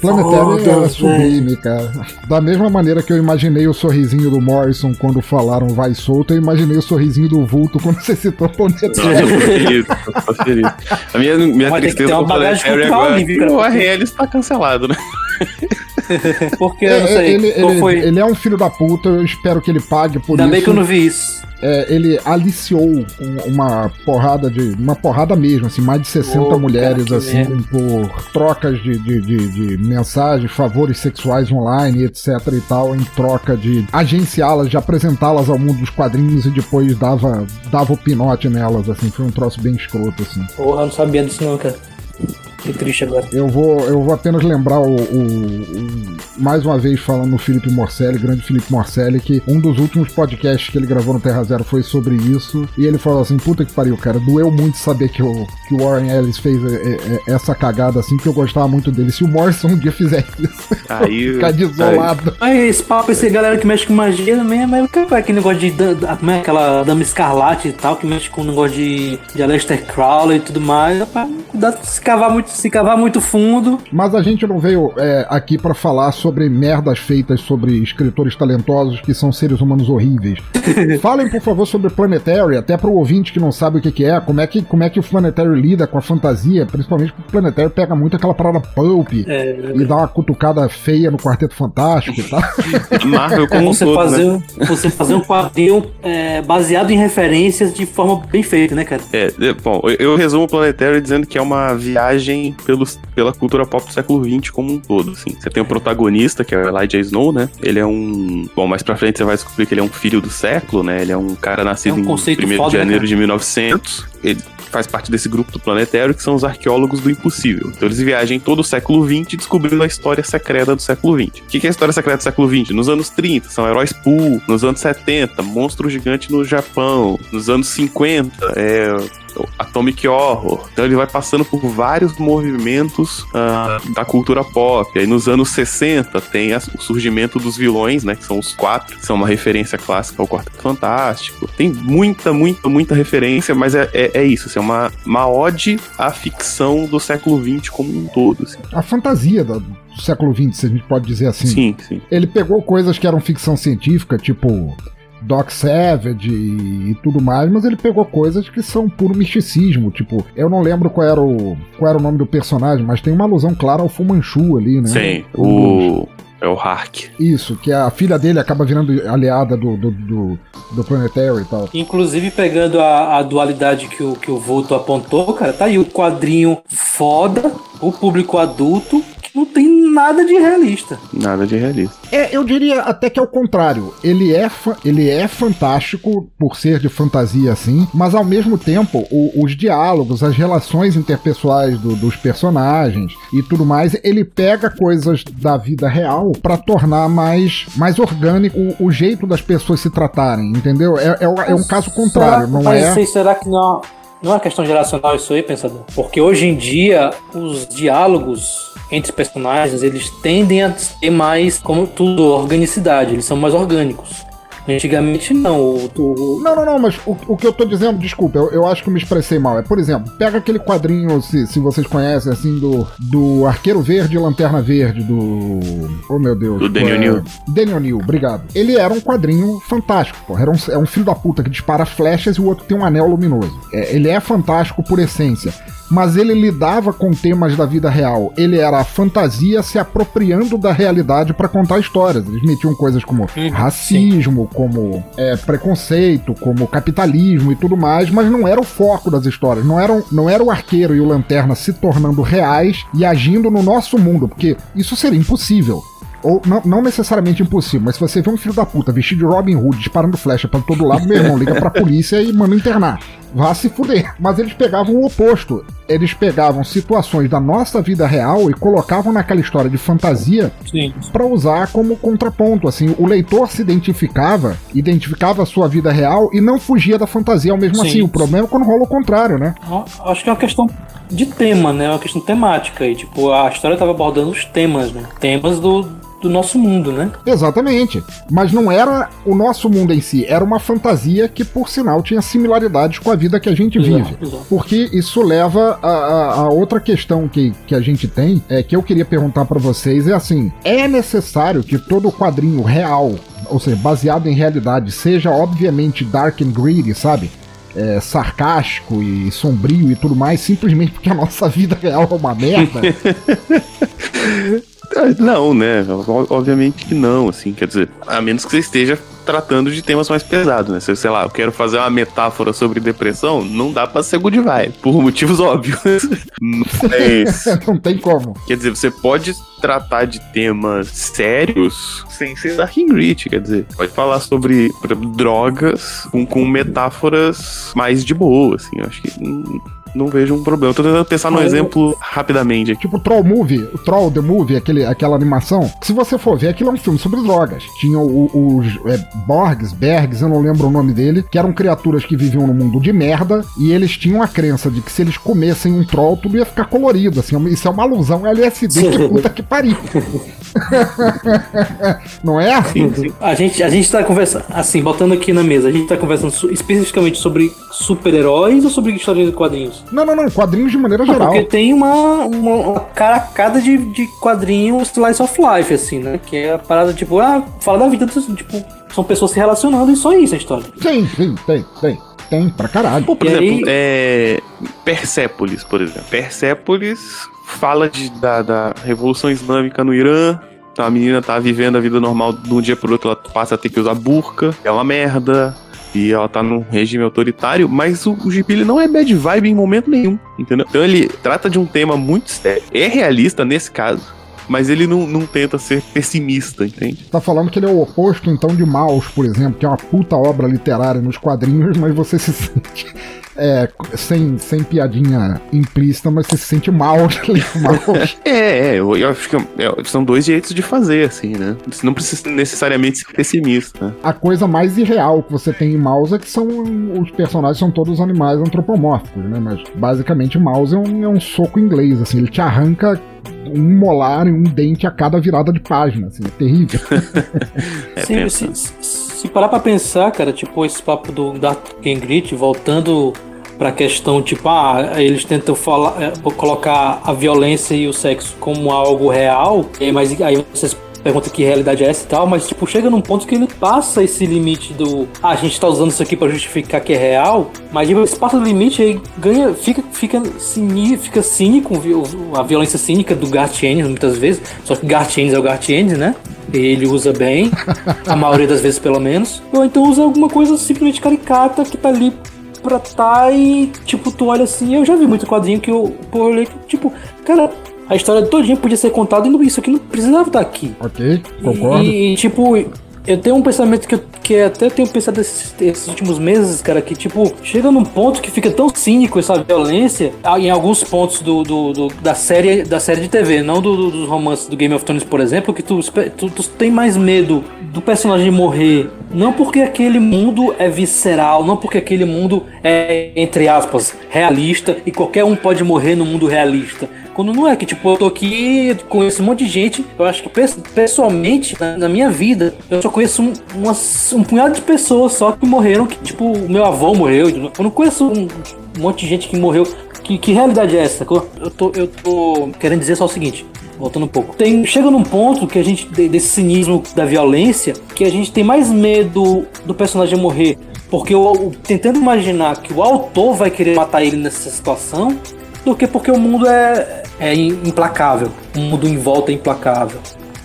S1: Planetário é sublime, cara. Da mesma maneira que eu imaginei o sorrisinho do Morrison quando falaram vai solto, eu imaginei o sorrisinho do Vulto quando você citou Planetário.
S3: tô feliz, tô feliz. A minha, minha
S2: Mas
S3: tristeza com o Planetário agora é
S2: cara?
S3: o ARL está cancelado, né? [LAUGHS]
S2: Porque eu não
S1: É,
S2: sei.
S1: ele,
S2: qual
S1: ele-
S2: foi?
S1: ele é um filho da puta, eu espero que ele pague por
S2: Ainda
S1: isso.
S2: bem que eu não vi isso.
S1: É, ele aliciou um- uma porrada de. Uma porrada mesmo, assim, mais de 60
S2: Ô, cara,
S1: mulheres,
S2: que
S1: assim,
S2: merda.
S1: por trocas de, de, de, de mensagens, favores sexuais online, etc e tal, em troca de agenciá-las, de apresentá-las ao mundo dos quadrinhos e depois dava, dava o pinote nelas, assim, foi um troço bem escroto, assim.
S2: Porra, eu não sabia disso não, cara. Que triste agora.
S1: Eu vou, eu vou apenas lembrar o, o- o- mais uma vez falando no Felipe Morcelli, grande Felipe Morcelli, que um dos últimos podcasts que ele gravou no Terra Zero foi sobre isso. E ele falou assim: puta que pariu, cara, doeu muito saber que o, que o Warren Ellis fez é, é, essa cagada assim, que eu gostava muito dele. Se o Morrison um dia fizer isso,
S3: Aí. [LAUGHS]
S1: ficar desolado.
S2: Mas esse papo, esse galera que mexe com magia também, mas o que é aquele negócio de. Como é aquela Dama Escarlate e tal, que mexe com o negócio de, de Aleister Crowley e tudo mais. Rapaz, cuidado se cavar muito, se cavar muito fundo.
S1: Mas a gente não veio é, aqui pra falar sobre merdas feitas sobre escritores talentosos que são seres humanos horríveis. [LAUGHS] Falem, por favor, sobre Planetary, até pro ouvinte que não sabe o que, que é, como é que, como é que o Planetary lida com a fantasia, principalmente porque o Planetary pega muito aquela parada pulp
S2: É,
S1: e dá uma cutucada feia no Quarteto Fantástico e tal. [LAUGHS]
S3: Marvel
S2: É
S3: como um
S2: você,
S3: todo,
S2: fazer,
S3: né?
S2: um- você fazer um quadrinho é, baseado em referências de forma bem feita, né, cara?
S3: É, é, bom, eu- eu resumo o Planetário dizendo que é uma viagem pelos, pela cultura pop do século XX como um todo, assim. Você tem o protagonista, que é o Elijah Snow, né? Ele é um... Bom, mais pra frente você vai descobrir que ele é um filho do século, né? Ele é um cara nascido
S2: É um
S3: em
S2: conceito
S3: 1 de
S2: né,
S3: janeiro
S2: cara?
S3: de 1900. Ele faz parte desse grupo do Planetário, que são os arqueólogos do impossível. Então eles viajam todo o século XX descobrindo a história secreta do século XX. O que é a história secreta do século XX? Nos anos 30, são heróis Pooh. Nos anos 70, monstro gigante no Japão. Nos anos 50, é Atomic Horror. Então ele vai passando por vários movimentos ah, da cultura pop. Aí nos anos 60 tem as- o surgimento dos vilões, né? Que são os quatro, que são uma referência clássica ao Quarteto Fantástico. Tem muita, muita, muita referência, mas é, é, é isso, assim, é uma, uma ode à ficção do século XX como um todo. Assim.
S1: A fantasia do, do século XX, se a gente pode dizer assim.
S3: Sim, sim.
S1: Ele pegou coisas que eram ficção científica, tipo Doc Savage e, e tudo mais, mas ele pegou coisas que são puro misticismo. Tipo, eu não lembro qual era o, qual era o nome do personagem, mas tem uma alusão clara ao Fu Manchu ali, né?
S3: Sim, o. É o Hark.
S1: Isso, que a filha dele acaba virando aliada do, do, do, do Planetary e tal.
S2: Inclusive, pegando a, a dualidade que o, que o Vulto apontou, cara, tá aí o quadrinho foda, o público adulto, não tem nada de realista.
S3: Nada de realista.
S1: É, eu diria até que é o contrário. Ele é, ele é fantástico por ser de fantasia assim, mas ao mesmo tempo o- os diálogos, as relações interpessoais do- dos personagens e tudo mais, ele pega coisas da vida real pra tornar mais, mais orgânico o, o jeito das pessoas se tratarem, entendeu? É, é, é um caso contrário,
S2: Será-
S1: não é?
S2: sei, será que não, não é questão geracional isso aí, pensador? Porque hoje em dia, os diálogos entre personagens, eles tendem a ter mais, como tudo, organicidade. Eles são mais orgânicos. Antigamente, não. O, o-
S1: Não, não, não, mas o, o que eu tô dizendo, desculpa, eu, eu acho que eu me expressei mal. É, por exemplo, pega aquele quadrinho, se, se vocês conhecem, assim, do, do Arqueiro Verde e Lanterna Verde, do. Oh meu Deus.
S3: Do Daniel
S1: é,
S3: New.
S1: Daniel New, obrigado. Ele era um quadrinho fantástico, porra. Era um, é um filho da puta que dispara flechas e o outro tem um anel luminoso. É, ele é fantástico por essência. Mas ele lidava com temas da vida real. Ele era a fantasia se apropriando da realidade pra contar histórias. Eles metiam coisas como
S2: Uhum,
S1: racismo, como é, preconceito, como capitalismo e tudo mais, mas não era o foco das histórias. Não era, não era o arqueiro e o lanterna se tornando reais e agindo no nosso mundo, porque isso seria impossível. Ou não, não necessariamente impossível, mas se você vê um filho da puta vestido de Robin Hood disparando flecha pra todo lado, meu irmão, liga pra polícia e manda internar. Vá se fuder. Mas eles pegavam o oposto. Eles pegavam situações da nossa vida real e colocavam naquela história de fantasia para usar como contraponto. Assim, o leitor se identificava, identificava a sua vida real e não fugia da fantasia ao mesmo
S2: Sim.
S1: assim. O problema é quando rola o contrário, né?
S2: Acho que é uma questão de tema, né? É uma questão temática. E, tipo, a história tava abordando os temas, né? Temas do, do nosso mundo, né?
S1: Exatamente. Mas não era o nosso mundo em si, era uma fantasia que, por sinal, tinha similaridades com a vida que a gente
S2: Exato,
S1: vive.
S2: exato.
S1: Porque isso leva a, a- a outra questão que, que a gente tem, é que eu queria perguntar pra vocês, é assim, é necessário que todo quadrinho real, ou seja, baseado em realidade, seja obviamente dark and greedy, sabe? É, sarcástico e sombrio e tudo mais, simplesmente porque a nossa [LAUGHS] vida real é uma merda. [LAUGHS]
S3: Não, né? Obviamente que não, assim, quer dizer, a menos que você esteja tratando de temas mais pesados, né? Se, sei lá, eu quero fazer uma metáfora sobre depressão, não dá pra ser good vibe, por motivos [LAUGHS] óbvios. Mas, [LAUGHS]
S1: não tem como.
S3: quer dizer, você pode tratar de temas sérios sem ser dark and gritty, quer dizer, pode falar sobre exemplo, drogas com, com metáforas mais de boa, assim, eu acho que não vejo um problema. Eu tô tentando pensar num exemplo rapidamente aqui.
S1: Tipo Troll Movie, o Troll The Movie, aquele, aquela animação. que Se você for ver, aquilo é um filme sobre drogas. Tinha o- os é, Borgs, Bergs, eu não lembro o nome dele, que eram criaturas que viviam no mundo de merda e eles tinham a crença de que se eles comessem um troll, tudo ia ficar colorido. Assim, isso é uma alusão LSD que puta que pariu. [LAUGHS] não é?
S3: Sim, sim.
S2: A gente, a gente tá conversando, assim, botando aqui na mesa, a gente tá conversando especificamente sobre super-heróis ou sobre histórias de quadrinhos?
S1: Não, não, não. Quadrinhos de maneira geral.
S2: Porque tem uma, uma, uma caracada de, de quadrinhos slice of life, assim, né? Que é a parada, tipo, ah, fala da vida, dos- tipo, são pessoas se relacionando e só isso a história.
S1: Sim, sim, tem, tem. Tem, pra caralho.
S3: Pô, por
S2: E
S3: exemplo,
S2: aí-
S3: é... Persépolis, por exemplo. Persépolis fala de, da, da Revolução Islâmica no Irã. Então, a menina tá vivendo a vida normal de um dia pro outro, ela passa a ter que usar burca, é uma merda. E ela tá num regime autoritário, mas o, o Gibi ele não é bad vibe em momento nenhum, entendeu? Então ele trata de um tema muito sério. É realista nesse caso, mas ele não, não tenta ser pessimista, entende?
S1: Tá falando que ele é o oposto, então, de Maus, por exemplo, que é uma puta obra literária nos quadrinhos, mas você se [LAUGHS] sente. É, sem, sem piadinha implícita, mas você se sente mal [LAUGHS] lendo Maus. [LAUGHS]
S3: É, é, eu, eu acho que é, são dois jeitos de fazer, assim, né? Você não precisa necessariamente ser pessimista. né?
S1: A coisa mais irreal que você tem em Maus é que são os personagens são todos animais antropomórficos, né? Mas basicamente Maus é um, é um soco inglês, assim, ele te arranca um molar e um dente a cada virada de página, assim, é terrível. [LAUGHS]
S3: É,
S2: se,
S3: pensa.
S2: se, se parar pra pensar, cara, tipo, esse papo do Dark Grit, voltando pra questão, tipo, ah, eles tentam falar, é, colocar a violência e o sexo como algo real, aí, mas aí vocês perguntam que realidade é essa e tal, mas, tipo, chega num ponto que ele passa esse limite do, ah, a gente tá usando isso aqui pra justificar que é real, mas tipo, esse passa do limite aí ganha, fica, fica, cini, fica cínico, a violência cínica do Garth Ennis, muitas vezes, só que Garth Ennis é o Garth Ennis, né? Ele usa bem, a [LAUGHS] maioria das vezes pelo menos. Ou então usa alguma coisa simplesmente caricata que tá ali pra tá e, tipo, tu olha assim, eu já vi muito quadrinho que eu, pô, eu olhei que, tipo, cara, a história todinha podia ser contada e isso aqui não precisava estar aqui.
S1: ok? Concordo?
S2: E, e, tipo, eu tenho um pensamento que, eu, que até tenho pensado esses, esses últimos meses, cara, que tipo, chega num ponto que fica tão cínico essa violência, ah, em alguns pontos do, do- do- da, série, da série de TV, não do, do- dos romances do Game of Thrones, por exemplo, que tu, tu, tu tem mais medo do personagem morrer, não porque aquele mundo é visceral, não porque aquele mundo é, entre aspas, realista e qualquer um pode morrer no mundo realista. Quando não é que, tipo, eu tô aqui, conheço um monte de gente. Eu acho que pes- pessoalmente, na, minha vida, eu só conheço um, umas- um punhado de pessoas só que morreram. Que, tipo, o meu avô morreu. Eu não conheço um, um monte de gente que morreu. Que, que realidade é essa? Eu tô, eu tô querendo dizer só o seguinte. Voltando um pouco. Tem, chega num ponto que a gente, de- desse cinismo da violência, que a gente tem mais medo do personagem morrer. Porque eu, eu- tentando imaginar que o autor vai querer matar ele nessa situação, do que porque o mundo é, é im- implacável. O mundo em volta é implacável.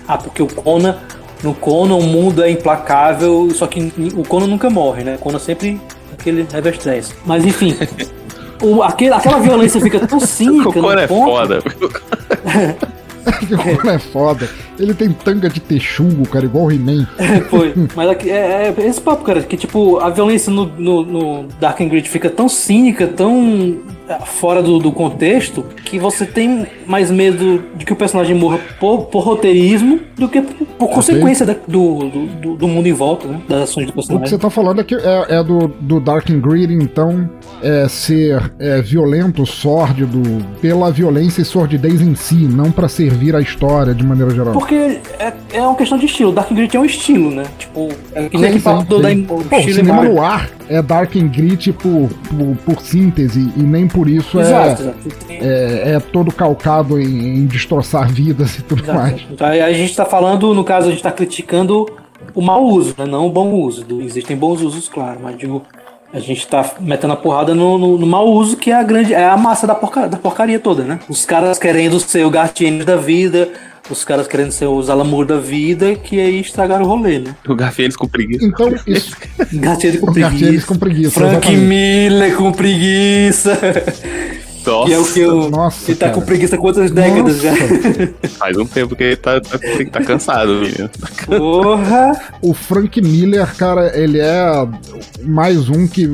S2: Ah, porque o Conan, no Conan o mundo é implacável, só que o Conan nunca morre, né? O Conan sempre aquele reverstress. Mas enfim, [LAUGHS] o, aquele, aquela violência fica tão [LAUGHS] cínica
S3: O Conan é
S2: ponto,
S3: foda. [LAUGHS]
S1: O Conan é foda. Ele tem tanga de texugo, cara, igual o He-Man.
S2: Foi. Mas aqui- é, é esse papo, cara, que tipo, a violência no, no, no Dark and Grit fica tão cínica, tão fora do, do contexto que você tem mais medo de que o personagem morra por, por roteirismo do que por, por consequência da- do, do, do mundo em volta, né? Das ações do
S1: O que você
S2: personagem.
S1: tá falando é que é, é do, do Dark and Greed, então, é ser é, violento, sórdido, pela violência e sordidez em si, não pra servir a história de maneira geral.
S2: Porque é, é uma questão de estilo. Dark Grit é um estilo, né? Tipo, é que nem
S1: Sim,
S2: que
S1: sim,
S2: da
S1: sim.
S2: o
S1: Pô, o
S2: estilo
S1: cinema no ar é Dark and Grit por, por, por síntese e nem por isso é,
S2: Exato,
S1: é, é todo calcado em, em destroçar vidas e tudo
S2: Exato.
S1: mais.
S2: Então a gente tá falando, no caso, a gente tá criticando o mau uso, né? Não o bom uso. Existem bons usos, claro, mas digo, a gente tá metendo a porrada no, no, no mau uso, que é a grande. é a massa da, porca, da porcaria toda, né? Os caras querendo ser o Gartienes da vida, os caras querendo ser os Alamur da vida, que aí estragaram o rolê, né?
S3: O Garfienes com preguiça.
S1: Então, isso. [LAUGHS]
S2: Gartienes com
S1: com preguiça,
S2: Frank
S1: exatamente.
S2: Miller com preguiça.
S3: Nossa,
S2: que é o que eu.
S1: Nossa,
S2: ele tá
S1: cara.
S2: com preguiça há quantas décadas já?
S3: faz um tempo que ele tá, tá, tá cansado, menino.
S2: Porra!
S1: O Frank Miller, cara, ele é mais um que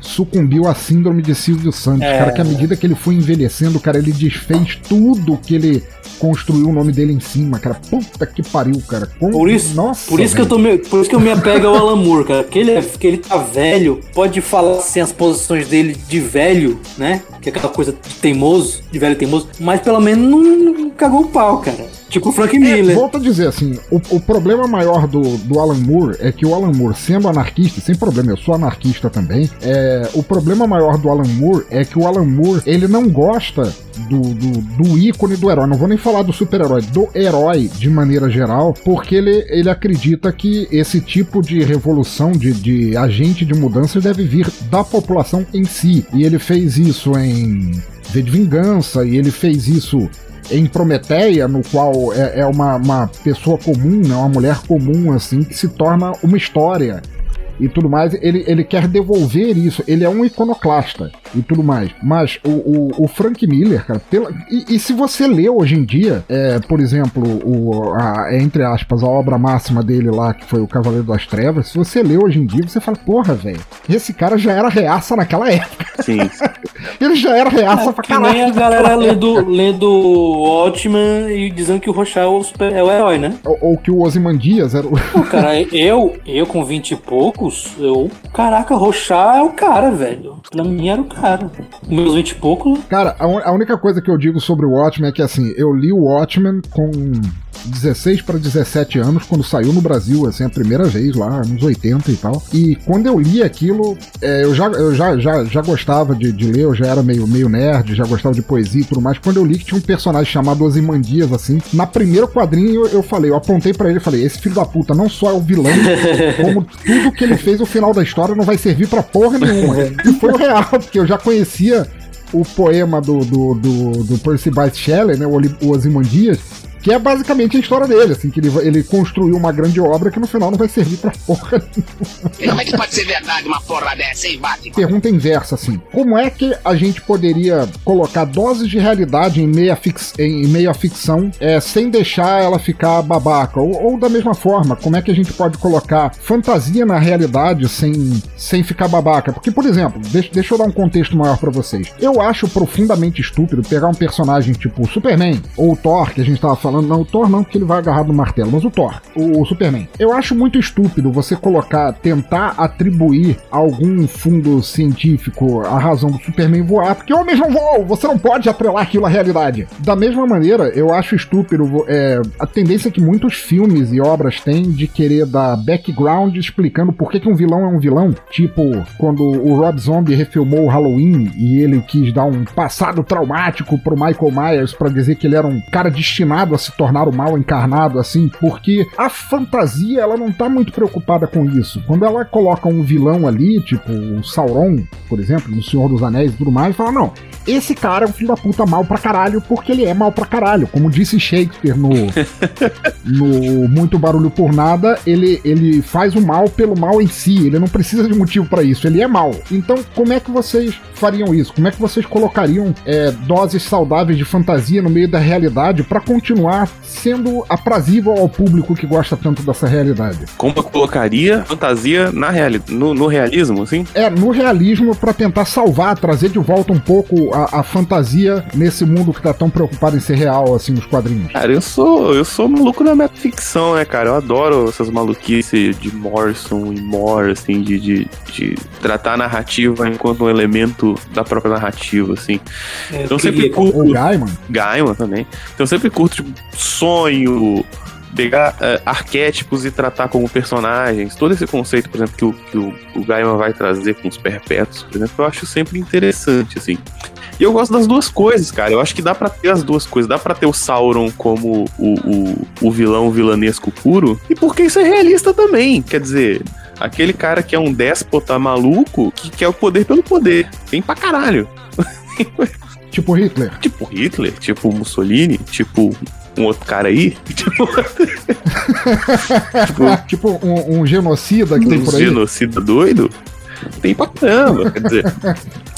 S1: sucumbiu à síndrome de Silvio Santos.
S2: É.
S1: Cara, que à medida que ele foi envelhecendo, cara, ele desfez tudo que ele construiu o nome dele em cima, cara. Puta que pariu, cara. Como-
S2: Por isso,
S1: Nossa,
S2: por isso que eu tô me, por isso que eu me apego ao Alan Moore, cara. Que ele, é, que ele tá velho, pode falar assim as posições dele de velho, né? Que é aquela coisa de teimoso, de velho teimoso, mas pelo menos não, não cagou o pau, cara. Tipo o Frank
S1: É,
S2: Miller.
S1: volto a dizer assim, o, o problema maior do, do Alan Moore é que o Alan Moore, sendo anarquista, sem problema, eu sou anarquista também, é, o problema maior do Alan Moore é que o Alan Moore, ele não gosta do, do, do ícone do herói, não vou nem falar do super-herói, do herói de maneira geral, porque ele, ele acredita que esse tipo de revolução, de, de agente de mudança deve vir da população em si, e ele fez isso em V de Vingança, e ele fez isso em Prometeia, no qual é, é uma, uma pessoa comum, né, uma mulher comum, assim, que se torna uma história e tudo mais, ele, ele quer devolver isso, ele é um iconoclasta e tudo mais. Mas o, o, o Frank Miller, cara, pela, e, e se você lê hoje em dia, é, por exemplo, o, a, entre aspas, a obra máxima dele lá, que foi o Cavaleiro das Trevas, se você lê hoje em dia, você fala, porra, velho, esse cara já era reaça naquela época.
S3: Sim. [LAUGHS]
S1: Ele já era reaça pra
S2: É, Que nem
S1: caralho.
S2: a galera lendo, lendo Watchman e dizendo que o Rochelle é o, super- é o herói, né?
S1: Ou, ou que o Ozymandias era o.
S2: Pô, cara, eu, eu com 20 e poucos, eu. Caraca, Rochá é o cara, velho. Pra mim era o cara. Com meus 20 e poucos,
S1: Cara, a, un- a única coisa que eu digo sobre o Watchmen é que assim, eu li o Watchmen com 16 para 17 anos, quando saiu no Brasil, assim, a primeira vez lá, nos 80 e tal. E quando eu li aquilo, é, eu, já, eu já, já, já gostava de, de ler, eu já era meio, meio nerd, já gostava de poesia e tudo mais. Quando eu li que tinha um personagem chamado Ozymandias, assim, na primeiro quadrinho eu, eu falei, eu apontei pra ele e falei, esse filho da puta não só é o vilão, como tudo que ele fez no final da história não vai servir pra porra nenhuma. [LAUGHS] E foi o real, porque eu já conhecia o poema do, do, do, do Percy Bysshe Shelley, né, o, o Ozymandias, que é basicamente a história dele, assim, que ele, ele construiu uma grande obra que no final não vai servir pra porra nenhuma.
S5: Como é que pode ser verdade uma porra dessa, hein, Batman?
S1: Pergunta inversa, assim, como é que a gente poderia colocar doses de realidade em meio à, fix- em meio à ficção é, sem deixar ela ficar babaca? Ou, ou da mesma forma, como é que a gente pode colocar fantasia na realidade sem, sem ficar babaca? Porque, por exemplo, deixa, deixa eu dar um contexto maior pra vocês. Eu acho profundamente estúpido pegar um personagem tipo Superman ou Thor, que a gente tava falando, não, o Thor não, porque ele vai agarrado no martelo, mas o Thor, o, o Superman. Eu acho muito estúpido você colocar, tentar atribuir a algum fundo científico a razão do Superman voar, porque homens não voam, você não pode atrelar aquilo à realidade. Da mesma maneira, eu acho estúpido é, a tendência que muitos filmes e obras têm de querer dar background explicando por que, que um vilão é um vilão. Tipo, quando o Rob Zombie refilmou o Halloween e ele quis dar um passado traumático pro Michael Myers pra dizer que ele era um cara destinado a se tornar o mal encarnado, assim, porque a fantasia ela não tá muito preocupada com isso. Quando ela coloca um vilão ali, tipo o Sauron, por exemplo, no Senhor dos Anéis e tudo mais, fala, não, esse cara é um filho da puta mal pra caralho porque ele é mal pra caralho. Como disse Shakespeare no, [LAUGHS] no Muito Barulho por Nada, ele, ele faz o mal pelo mal em si, ele não precisa de motivo pra isso, ele é mal. Então, como é que vocês fariam isso? Como é que vocês colocariam é, doses saudáveis de fantasia no meio da realidade pra continuar continuar sendo aprazível ao público que gosta tanto dessa realidade.
S3: Como eu colocaria fantasia na reali no, no realismo, assim?
S1: É, no realismo para tentar salvar, trazer de volta um pouco a, a, fantasia nesse mundo que tá tão preocupado em ser real, assim, nos quadrinhos.
S3: Cara, eu sou, eu sou maluco da metaficção, né, cara? Eu adoro essas maluquices de Morrison e Moore, assim, de, de, de tratar a narrativa enquanto um elemento da própria narrativa, assim.
S2: É,
S3: então
S2: eu
S3: sempre curto.
S1: O Gaiman,
S3: Gaiman também. Então eu sempre curto, tipo, sonho, pegar eh, arquétipos e tratar como personagens. Todo esse conceito, por exemplo, que o, que o, o Gaiman vai trazer com os perpétuos, por exemplo, eu acho sempre interessante, assim. E eu gosto das duas coisas, cara. Eu acho que dá pra ter as duas coisas. Dá pra ter o Sauron como o, o, o vilão vilanesco puro. E porque isso é realista também. Quer dizer, aquele cara que é um déspota maluco que quer o poder pelo poder. Tem pra caralho. [LAUGHS]
S1: tipo Hitler.
S3: Tipo Hitler, tipo Mussolini, tipo um outro cara aí. [LAUGHS] Tipo, [LAUGHS]
S1: tipo um, um genocida que tem
S3: um
S1: por aí.
S3: genocida doido. Tem pra caramba, quer dizer.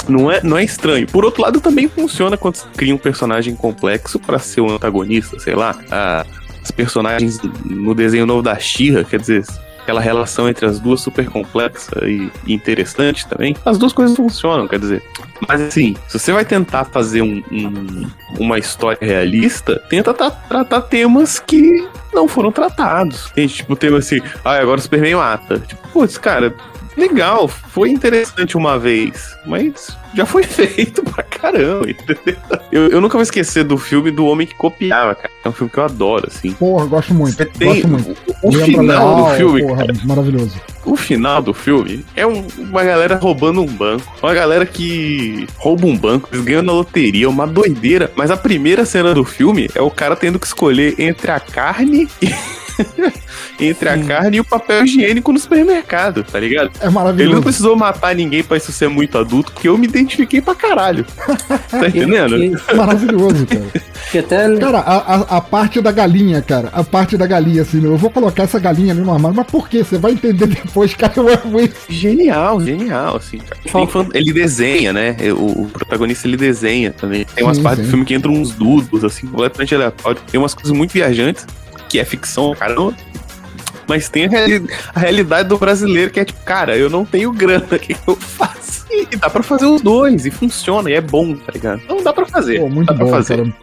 S3: Não é, não é estranho. Por outro lado, também funciona quando você cria um personagem complexo pra ser um antagonista, sei lá. Ah, as personagens no desenho novo da Shira, quer dizer, aquela relação entre as duas super complexa e, interessante também. As duas coisas funcionam, quer dizer. Mas assim, se você vai tentar fazer um- um- uma história realista, tenta tra- tratar temas que não foram tratados. Tem tipo tema assim, ah, agora o Superman mata. Tipo, putz, cara, legal, foi interessante uma vez, mas já foi [LAUGHS] feito pra caramba, entendeu? Eu, eu nunca vou esquecer do filme do Homem que Copiava, cara. É um filme que eu adoro, assim.
S1: Porra, gosto muito.
S3: Você tem
S1: Gosto muito.
S3: o, o final do filme,
S1: porra, maravilhoso.
S3: o final do filme é um- uma galera roubando um banco. Uma galera que rouba um banco, eles ganham na loteria, uma doideira. Mas a primeira cena do filme é o cara tendo que escolher entre a carne e. [LAUGHS] entre a carne e o papel higiênico no supermercado, tá ligado?
S1: É
S3: Ele não
S1: maravilhoso.
S3: precisou matar ninguém pra isso ser muito adulto, porque eu me identifiquei pra caralho. [LAUGHS] Tá entendendo?
S2: Que,
S1: Maravilhoso, cara.
S2: que até
S1: Cara, a, a, a parte da galinha, cara. A parte da galinha, assim, eu vou colocar essa galinha ali no armário, mas por quê? Você vai entender depois, cara. Eu amo isso.
S3: Genial, genial, assim, cara. Tem fan- Ele desenha, né? O, o protagonista ele desenha também. Tem umas
S1: Sim,
S3: partes
S1: sim.
S3: do filme que entram uns dudos, assim, completamente aleatórios. Tem umas coisas muito viajantes, que é ficção, cara. Mas tem a, reali- a realidade do brasileiro que é tipo, cara, eu não tenho grana, [LAUGHS] o que que eu faço? E dá pra fazer os dois, e funciona, e é bom, tá ligado? Então dá pra fazer.
S1: Pô, muito
S3: dá pra
S1: bom,
S3: fazer.
S1: cara.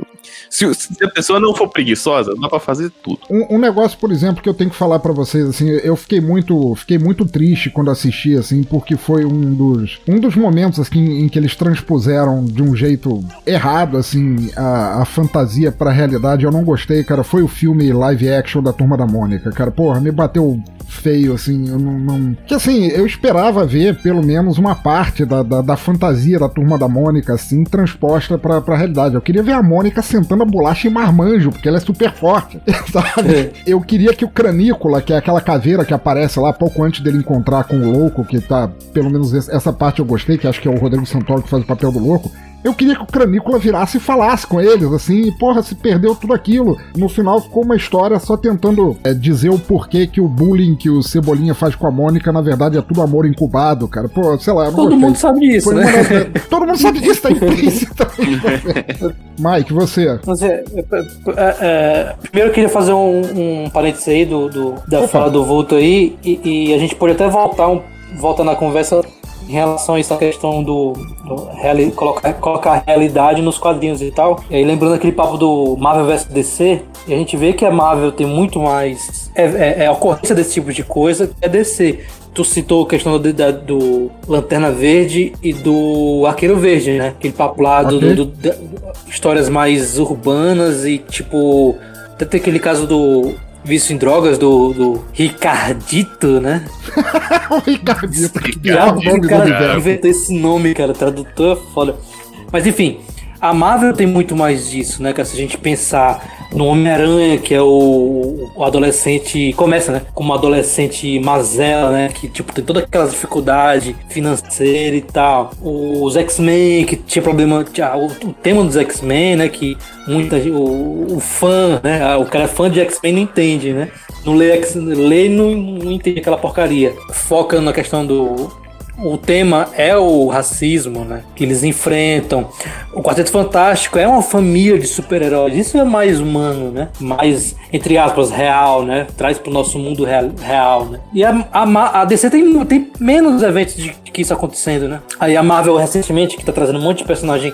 S3: Se, se a pessoa não for preguiçosa, dá pra fazer tudo.
S1: Um, um negócio, por exemplo, que eu tenho que falar pra vocês, assim, eu fiquei muito, fiquei muito triste quando assisti, assim, porque foi um dos, um dos momentos, assim, em que eles transpuseram de um jeito errado, assim, a, a fantasia pra realidade. Eu não gostei, cara. Foi o filme live action da Turma da Mônica, cara. Porra, me bateu feio, assim, eu não, não... Que, assim, eu esperava ver, pelo menos, uma parte da, da, da fantasia da Turma da Mônica, assim, transposta pra, pra realidade. Eu queria ver a Mônica sentando a bolacha em marmanjo, porque ela é super forte, [LAUGHS] sabe? Eu queria que o Cranícola, que é aquela caveira que aparece lá pouco antes dele encontrar com o louco, que tá, pelo menos essa parte eu gostei, que acho que é o Rodrigo Santoro que faz o papel do louco. Eu queria que o Cranícola virasse e falasse com eles, assim, e porra, se perdeu tudo aquilo. No final ficou uma história só tentando é, dizer o porquê que o bullying que o Cebolinha faz com a Mônica, na verdade, é tudo amor incubado, cara. Pô, sei lá, eu não
S2: todo
S1: gostei.
S2: mundo sabe disso,
S1: Foi
S2: né?
S1: uma das- Todo mundo sabe disso, tá implícito. [LAUGHS] Mike, você.
S2: Mas é, é, é, é, primeiro eu queria fazer um, um parênteses aí do, do- da
S1: Opa.
S2: fala do Vulto aí, e, e a gente pode até voltar, um, voltar na conversa em relação a essa questão do, do reali- colocar, colocar a realidade nos quadrinhos e tal. E aí lembrando aquele papo do Marvel vs DC, e a gente vê que a Marvel tem muito mais. É, é, é a ocorrência desse tipo de coisa que é DC. Tu citou a questão do, da- do Lanterna Verde e do Arqueiro Verde, né? Aquele papo lá do, do- do- histórias mais urbanas e tipo. Até tem aquele caso do vício em drogas do, do Ricardito, né? [LAUGHS]
S1: o Ricardito, que pior nome
S2: o
S1: do
S2: cara
S1: universo.
S2: inventou esse nome, cara. Tradutor é foda. Mas enfim, a Marvel tem muito mais disso, né, cara? Se a gente pensar no Homem-Aranha, que é o, o adolescente. Começa, né? Como adolescente mazela, né? Que, tipo, tem toda aquela dificuldade financeira e tal. Os X-Men, que tinha problema. tinha o, o tema dos X-Men, né? Que muita o, o fã, né? ah, O cara é fã de X-Men não entende, né? Não lê, lê não, não entende aquela porcaria. Foca na questão do o tema é o racismo, né? Que eles enfrentam. O Quarteto Fantástico é uma família de super-heróis. Isso é mais humano, né? Mais, entre aspas, real, né? Traz pro nosso mundo real, real né? E a, a, a DC tem, tem menos eventos de, de que isso acontecendo, né? Aí a Marvel, recentemente, que tá trazendo um monte de personagem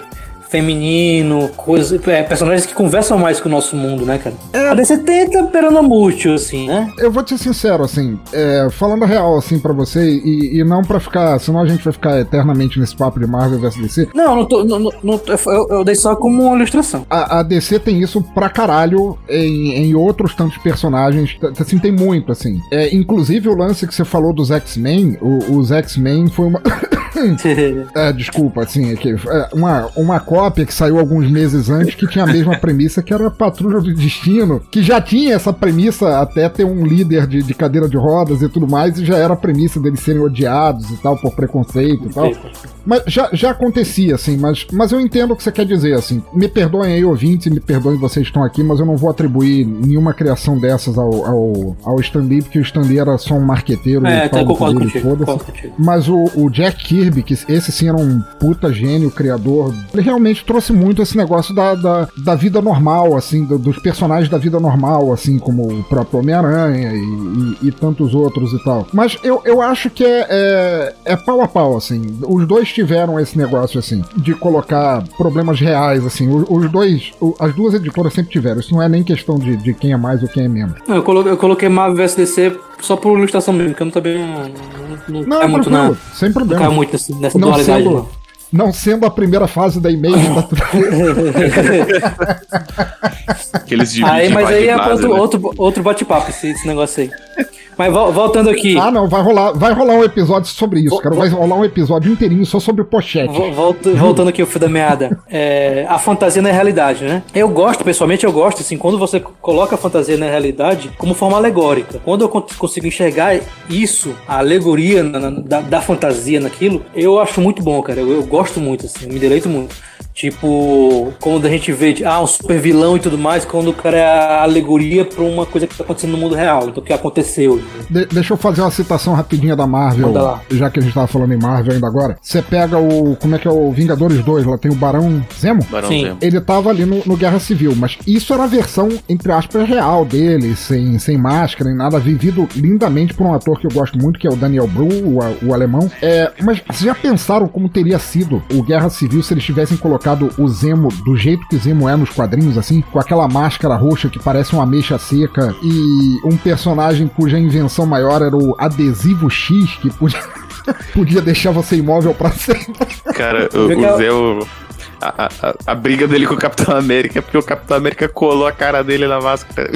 S2: feminino, coisas, é, personagens que conversam mais com o nosso mundo, né, cara? É. A DC tenta peronomútil, assim, né?
S1: Eu vou te ser sincero, assim, é, falando real, assim, pra você, e, e, não pra ficar, senão a gente vai ficar eternamente nesse papo de Marvel vs DC.
S2: Não, não tô, não, não, eu, eu, dei só como uma ilustração.
S1: A, a, DC tem isso pra caralho em, em outros tantos personagens, assim, tem muito, assim. É, inclusive o lance que você falou dos X-Men, os X-Men foi uma... [LAUGHS] [LAUGHS] é, desculpa, assim, é que, é, uma, uma cópia que saiu alguns meses antes que tinha a mesma premissa, que era a Patrulha do Destino, que já tinha essa premissa até ter um líder de, de cadeira de rodas e tudo mais, e já era a premissa deles serem odiados e tal, por preconceito e tal. Mas já, já acontecia, assim, mas, mas eu entendo o que você quer dizer, assim. Me perdoem aí, ouvintes, e me perdoem vocês que estão aqui, mas eu não vou atribuir nenhuma criação dessas ao, ao, ao Stan Lee, porque o Stan Lee era só um marqueteiro.
S2: É, tá, concordo contigo, concordo
S1: Mas o, o Jack Kirby, que esse sim era um puta gênio, criador, ele realmente trouxe muito esse negócio da, da, da vida normal, assim, do, dos personagens da vida normal, assim, como o próprio Homem-Aranha e, e, e, tantos outros e tal. Mas eu, eu acho que é, é, é pau a pau, assim. Os dois tiveram esse negócio, assim, de colocar problemas reais, assim. Os, os dois, as duas editoras sempre tiveram. Isso não é nem questão de, de quem é mais ou quem é menos.
S2: Eu coloquei, eu coloquei Marvel vs DC só por ilustração mesmo, porque eu não também não,
S1: não, não, é muito na,
S2: sem problema. Não muito nessa, nessa
S1: não dualidade. Sendo, não. não sendo a primeira fase da e-mail da
S2: que eles dividem aí, mas aí é outro, né? outro, outro bate-papo esse, esse negócio aí. Mas voltando aqui.
S1: Ah, não, vai rolar, vai rolar um episódio sobre isso, cara. Vai rolar um episódio inteirinho só sobre pochete.
S2: Volta, voltando aqui o fio da meada. É, a fantasia na realidade, né? Eu gosto, pessoalmente, eu gosto, assim, quando você coloca a fantasia na realidade como forma alegórica. Quando eu consigo enxergar isso, a alegoria na, na, da, da, fantasia naquilo, eu acho muito bom, cara. Eu, eu gosto muito, assim, eu me deleito muito. Tipo, quando a gente vê ah, um super vilão e tudo mais, quando o cara é a alegoria pra uma coisa que tá acontecendo no mundo real, então o que aconteceu.
S1: De deixa eu fazer uma citação rapidinha da Marvel, já que a gente tava falando em Marvel ainda agora. Você pega o. Como é que é o Vingadores 2? Lá tem o Barão Zemo?
S3: Barão Sim. Zemo.
S1: Ele tava ali no, no, Guerra Civil, mas isso era a versão, entre aspas, real dele, sem, sem máscara nem nada, vivido lindamente por um ator que eu gosto muito, que é o Daniel Bru, o, o alemão. É, mas vocês já pensaram como teria sido o Guerra Civil se eles tivessem colocado colocado o Zemo do jeito que Zemo é nos quadrinhos, assim, com aquela máscara roxa que parece uma ameixa seca e um personagem cuja invenção maior era o adesivo X, que podia, [LAUGHS] podia deixar você imóvel para sempre.
S3: Cara, o, o Zemo. A, a, a, briga dele com o Capitão América é porque o Capitão América colou a cara dele na máscara.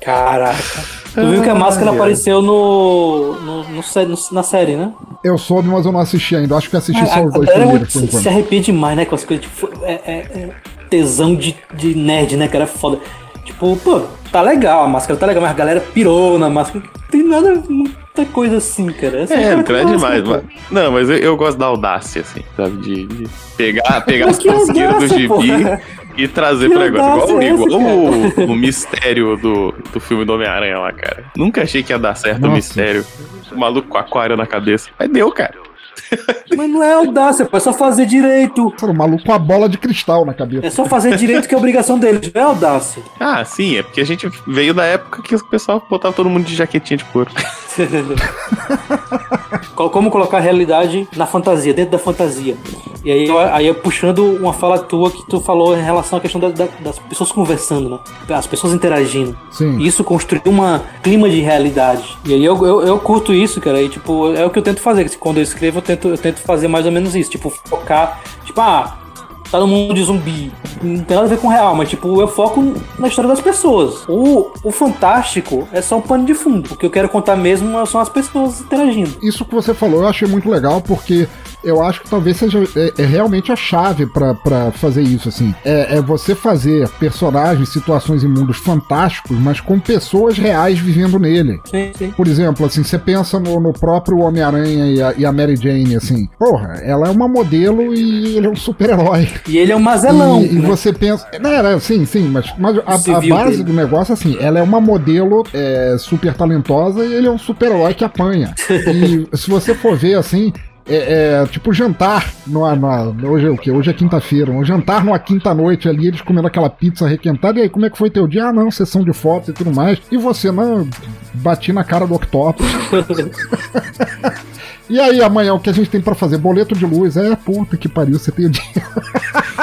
S2: Caraca. Tu viu que a máscara apareceu no, no, no, no, na série, né?
S1: Eu soube, mas eu não assisti ainda. Acho que assisti só os dois primeiros.
S2: Se, se arrepende demais, né? Com as coisas. Tipo, é, é, é, tesão de, de nerd, né? Cara, é foda. Tipo, pô, tá legal, a máscara tá legal, mas a galera pirou na máscara. Não tem nada, muita coisa assim, cara.
S3: Essa é, não é demais. Mas, não, mas eu, eu, gosto da audácia, assim, sabe? De, de pegar, [LAUGHS] pegar as pasqueiras do gibi. E trazer que pra negócio. Igual, igual o, o, mistério do, do filme do Homem-Aranha lá, cara. Nunca achei que ia dar certo Nossa. o mistério. O maluco com aquário na cabeça. Mas deu, cara.
S2: Mas não é audácia, é só fazer direito.
S1: o maluco com a bola de cristal na cabeça.
S2: É só fazer direito que é obrigação deles, não é audácia.
S3: Ah, sim, é porque a gente veio da época que o pessoal botava todo mundo de jaquetinha de couro. [LAUGHS]
S2: Como colocar a realidade na fantasia, dentro da fantasia. E aí, aí eu puxando uma fala tua que tu falou em relação à questão da, da, das pessoas conversando, né? As pessoas interagindo.
S1: Sim.
S2: Isso construiu um clima de realidade. E aí eu, eu, eu curto isso, cara. E tipo, é o que eu tento fazer. Quando eu escrevo, eu tento, eu tento fazer mais ou menos isso. Tipo, focar. Tipo, ah, tá no mundo de zumbi. Não tem nada a ver com real, mas tipo, eu foco na história das pessoas. O, o fantástico é só um pano de fundo. O que eu quero contar mesmo são as pessoas interagindo.
S1: Isso que você falou eu achei muito legal, porque eu acho que talvez seja é, é realmente a chave para fazer isso, assim. É, é, você fazer personagens, situações e mundos fantásticos, mas com pessoas reais vivendo nele.
S2: Sim, sim.
S1: Por exemplo, assim, você pensa no, no próprio Homem-Aranha e, e, a Mary Jane, assim. Porra, ela é uma modelo e ele é um super-herói.
S2: E ele é um mazelão.
S1: E, e
S2: né?
S1: você pensa. Não, era, sim, sim, mas, mas a, a base
S2: dele.
S1: do negócio, assim, ela é uma modelo é, super talentosa e ele é um super-herói que apanha. e [LAUGHS] se você for ver assim. É, é, tipo jantar numa, numa- hoje é o que? Hoje é quinta-feira. Um jantar numa quinta-noite ali, eles comendo aquela pizza requentada. E aí, como é que foi teu dia? Ah, não, sessão de fotos e tudo mais. E você, não, bati na cara do Octopus. [LAUGHS] E aí, amanhã, o que a gente tem pra fazer? Boleto de luz. É, puta que pariu, você tem o dinheiro.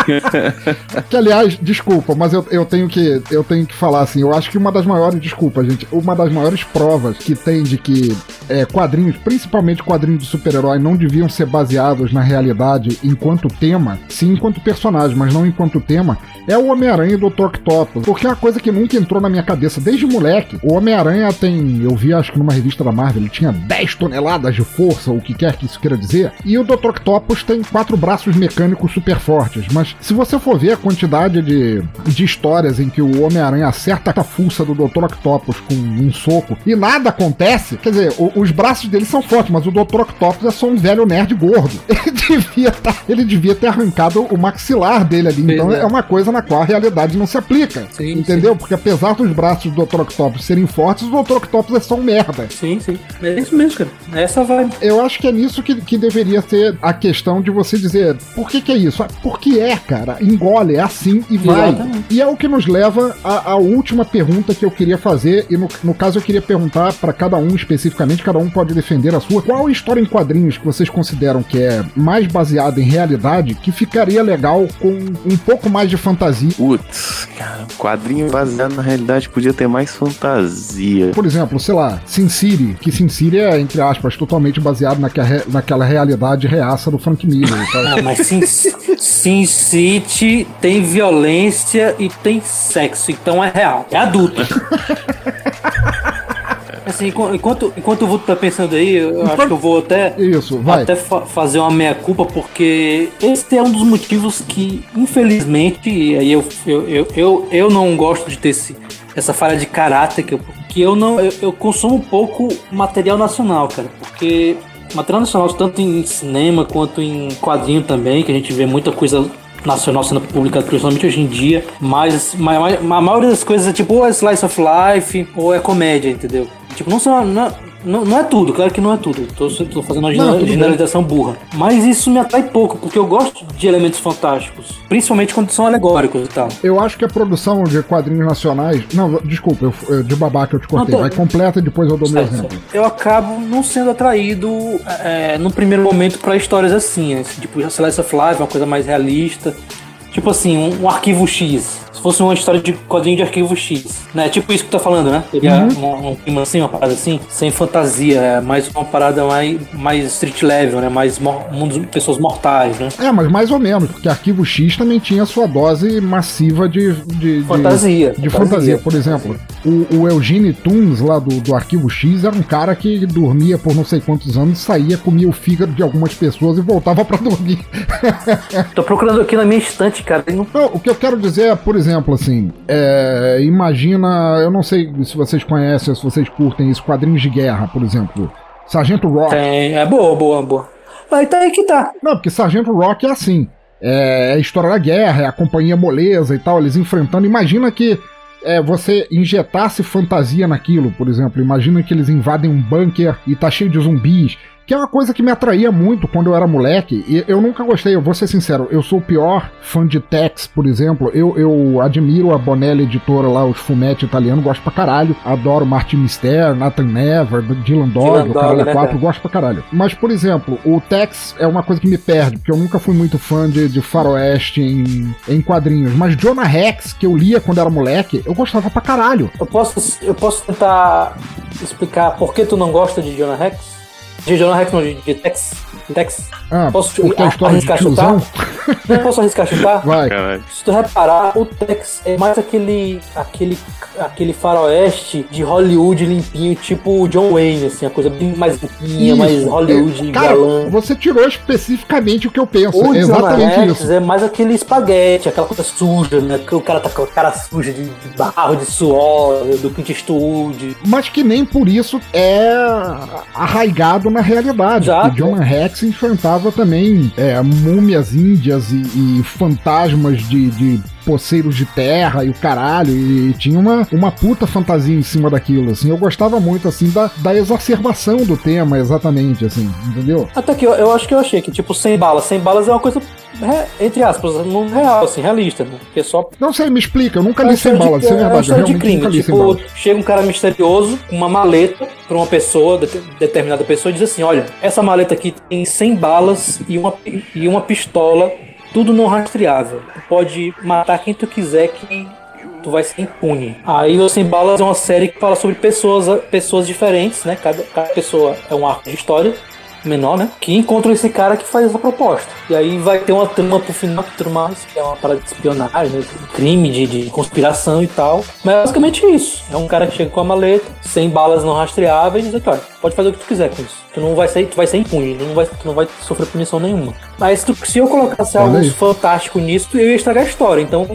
S1: [LAUGHS] que, aliás, desculpa, mas eu, eu, tenho que, eu tenho que falar assim. Eu acho que uma das maiores, desculpa, gente, uma das maiores provas que tem de que é, quadrinhos, principalmente quadrinhos de super-herói, não deviam ser baseados na realidade enquanto tema, sim enquanto personagem, mas não enquanto tema, é o Homem-Aranha e o Dr. Octopus. Porque é uma coisa que nunca entrou na minha cabeça desde moleque. O Homem-Aranha tem, eu vi acho que numa revista da Marvel, ele tinha 10 toneladas de força, o que quer que isso queira dizer. E o Dr. Octopus tem quatro braços mecânicos super fortes. Mas se você for ver a quantidade de, de histórias em que o Homem-Aranha acerta a fuça do Dr. Octopus com um soco e nada acontece, quer dizer, o- os braços dele são fortes, mas o Dr. Octopus é só um velho nerd gordo. [LAUGHS] Ele devia, tá, ele devia ter arrancado o maxilar dele ali. Então
S2: é.
S1: é uma coisa na qual a realidade não se aplica.
S2: Sim,
S1: entendeu? Porque apesar dos braços do Dr. Octopus serem fortes, o Dr. Octopus é só um merda.
S2: Sim, sim. É isso mesmo, cara. Essa vai.
S1: Eu acho que é nisso que, que deveria ser a questão de você dizer por que, que é isso? Ah, Porque é, cara. Engole, é assim e vai.
S2: Exatamente.
S1: E é o que nos leva à, à última pergunta que eu queria fazer. E no, no caso eu queria perguntar para cada um especificamente, cada um pode defender a sua. Qual história em quadrinhos que vocês consideram que é mais baseada em realidade que ficaria legal com um pouco mais de fantasia?
S3: Putz, cara, quadrinho baseado na realidade podia ter mais fantasia.
S1: Por exemplo, sei lá, Sin City, que Sin City é, entre aspas, totalmente baseado naquela, naquela realidade reaça do Frank Miller. e tal.
S2: Ah, mas Sin, Sin City tem violência e tem sexo, então é real. É adulto. [LAUGHS] Assim, enqu- enquanto, enquanto o Vulto tá pensando aí, eu acho que eu vou até,
S1: Isso, vai.
S2: até fa- fazer uma meia-culpa, porque esse é um dos motivos que, infelizmente, e aí eu, eu, eu, eu, eu não gosto de ter esse, essa falha de caráter, que eu, que eu não. Eu, eu consumo pouco material nacional, cara, porque material nacional, tanto em cinema quanto em quadrinho também, que a gente vê muita coisa nacional sendo publicada, principalmente hoje em dia, mas ma- ma- a maioria das coisas é tipo ou é slice of life ou é comédia, entendeu? Tipo, não são. Não, não, não é tudo, claro que não é tudo. Tô, tô fazendo uma
S1: Não, tudo bem.
S2: generalização burra. Mas isso me atrai pouco, porque eu gosto de elementos fantásticos. Principalmente quando são alegóricos e tal.
S1: Eu acho que a produção de quadrinhos nacionais. Não, desculpa, eu, eu- de babaca eu te cortei.
S2: Não, tô-
S1: Vai completa e depois eu dou meu exemplo.
S2: Eu acabo não sendo atraído é, no primeiro momento pra histórias assim, assim, tipo Slice of Life, uma coisa mais realista. Tipo assim, um, um arquivo X. Se fosse uma história de quadrinho de arquivo X, né? Tipo isso que tu tá falando, né? Seria um, um clima assim, uma parada assim, sem fantasia, é mais uma parada mais, mais street level, né? Mais mor- mundo de pessoas mortais, né?
S1: É, mas mais ou menos, porque Arquivo X também tinha sua dose massiva de. de, de-
S2: Fantasia,
S1: De,
S2: fantasia.
S1: fantasia. Por exemplo, o, o Eugene Toons, lá do, do Arquivo X, era um cara que dormia por não sei quantos anos, saía, comia o fígado de algumas pessoas e voltava pra dormir. [LAUGHS]
S2: Tô procurando aqui na minha estante, cara. não-
S1: Não, o que eu quero dizer é, por exemplo, assim, é, imagina, eu não sei se vocês conhecem, se vocês curtem isso, quadrinhos de guerra, por exemplo. Sargento Rock.
S2: Tem, é boa, boa, boa. Aí tá aí que tá.
S1: Não, porque Sargento Rock é assim. É, é a história da guerra, é a companhia moleza e tal, eles enfrentando. Imagina que é, você injetasse fantasia naquilo, por exemplo. Imagina que eles invadem um bunker e tá cheio de zumbis. Que é uma coisa que me atraía muito quando eu era moleque. E eu nunca gostei, eu vou ser sincero, eu sou o pior fã de Tex, por exemplo. Eu, eu admiro a Bonelli editora lá, os fumetti italianos, gosto pra caralho. Adoro Martin Mister, Nathan Never, Dylan Dog, o Caralho
S2: né,
S1: 4,
S2: cara?
S1: gosto pra caralho. Mas, por exemplo, o Tex é uma coisa que me perde, porque eu nunca fui muito fã de, de faroeste em, em quadrinhos. Mas Jonah Rex, que eu lia quando era moleque, eu gostava pra caralho.
S2: Eu posso, eu posso tentar explicar por que tu não gosta de Jonah Rex? De Jonah Rex, não, de, de Tex. Tex.
S1: Ah,
S2: Posso
S1: a história
S2: arriscar chutar? Não [LAUGHS] posso arriscar chutar?
S1: Vai.
S3: Caralho.
S2: Se tu reparar, o Tex é mais aquele, aquele, aquele faroeste de Hollywood limpinho, tipo o John Wayne, assim, a coisa bem mais limpinha, mais
S1: Isso.
S2: Hollywood,
S1: É, Cara,
S2: galã.
S1: você tirou especificamente o que eu penso.
S2: O
S1: É
S2: Jonah
S1: exatamente
S2: Rex
S1: isso.
S2: é mais aquele espaguete, aquela coisa suja, né? Que o cara tá com a cara suja de, de barro, de suor, do Clint Eastwood.
S1: Mas que nem por isso é arraigado na realidade.
S2: Exato.
S1: O John Rex enfrentava também é, múmias índias e, e fantasmas de, de poceiros de terra e o caralho, e, tinha uma, uma puta fantasia em cima daquilo, assim. Eu gostava muito, assim, da, da exacerbação do tema, exatamente, assim, entendeu?
S2: Até que eu, eu acho que eu achei que, tipo, sem balas. Sem balas é uma coisa, re- entre aspas, não real, assim, realista, né? Porque é só
S1: Não sei, me explica, eu nunca
S2: É
S1: li sem balas, isso é
S2: é
S1: verdade, eu
S2: história de crime. Tipo, chega um cara misterioso com uma maleta pra uma pessoa, de- determinada pessoa, e diz assim: Olha, essa maleta aqui tem 100 balas e uma, e uma pistola, tudo não rastreável. Tu pode matar quem tu quiser que tu vai ser impune. Aí o Sem Balas é uma série que fala sobre pessoas, pessoas diferentes, né? Cada, cada pessoa é um arco de história menor, né? Que encontram esse cara que faz essa proposta. E aí vai ter uma trama pro final que trama que é uma parada de espionagem, né? crime, de, de conspiração e tal. Mas é basicamente isso. É um cara que chega com a maleta, sem balas não rastreáveis e diz aqui, olha, pode fazer o que tu quiser com isso. Tu não vai sair, tu vai ser impune, não vai, tu não vai sofrer punição nenhuma. Mas tu- se eu colocasse algo fantástico nisso, eu ia estragar a história. Então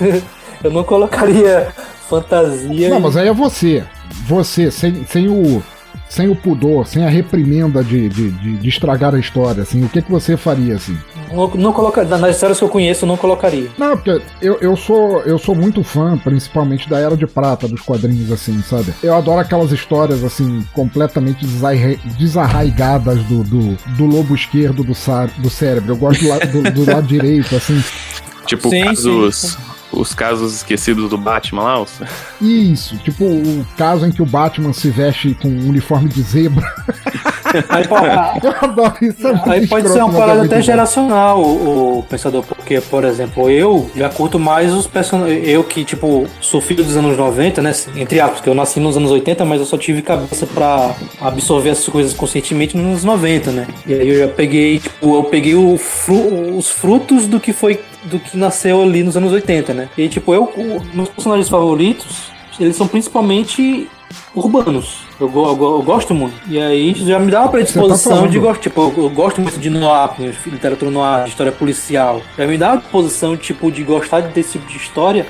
S2: [LAUGHS] eu não colocaria fantasia.
S1: Não,
S2: e-
S1: mas aí é você. Você, sem, sem o. Sem o pudor, sem a reprimenda de, de, de, de estragar a história, assim, o que, que você faria, assim?
S2: Não, não coloca, nas histórias que eu conheço, eu não colocaria.
S1: Não, porque eu, eu, sou, eu sou muito fã, principalmente da Era de Prata dos quadrinhos, assim, sabe? Eu adoro aquelas histórias, assim, completamente desarra- desarraigadas do, do, do lobo esquerdo do, do cérebro. Eu gosto do, la- do, do lado [LAUGHS] direito, assim.
S3: Tipo,
S2: Sim,
S3: casos. Os casos esquecidos do Batman lá, os-
S1: Isso, tipo o caso em que o Batman se veste com um uniforme de zebra.
S2: Aí, pô, [LAUGHS]
S1: Eu adoro isso. É
S2: Aí pode ser uma
S1: é
S2: parada até geracional, o, o pensador, porque, por exemplo, eu já curto mais os personagens. Eu que, tipo, sou filho dos anos 90, né? Entre aspas, porque eu nasci nos anos 80, mas eu só tive cabeça pra absorver essas coisas conscientemente nos anos 90, né? E aí eu já peguei, tipo, eu peguei o fru- os frutos do que foi. Do que nasceu ali nos anos 80, né? E tipo, eu, meus personagens favoritos, eles são principalmente urbanos. Eu, eu eu gosto muito. E aí já me dá uma predisposição
S1: falando.
S2: de gosto. Tipo, eu, eu gosto muito de noir, né, literatura noir, de história policial. Já me dá uma disposição, tipo, de gostar desse tipo de história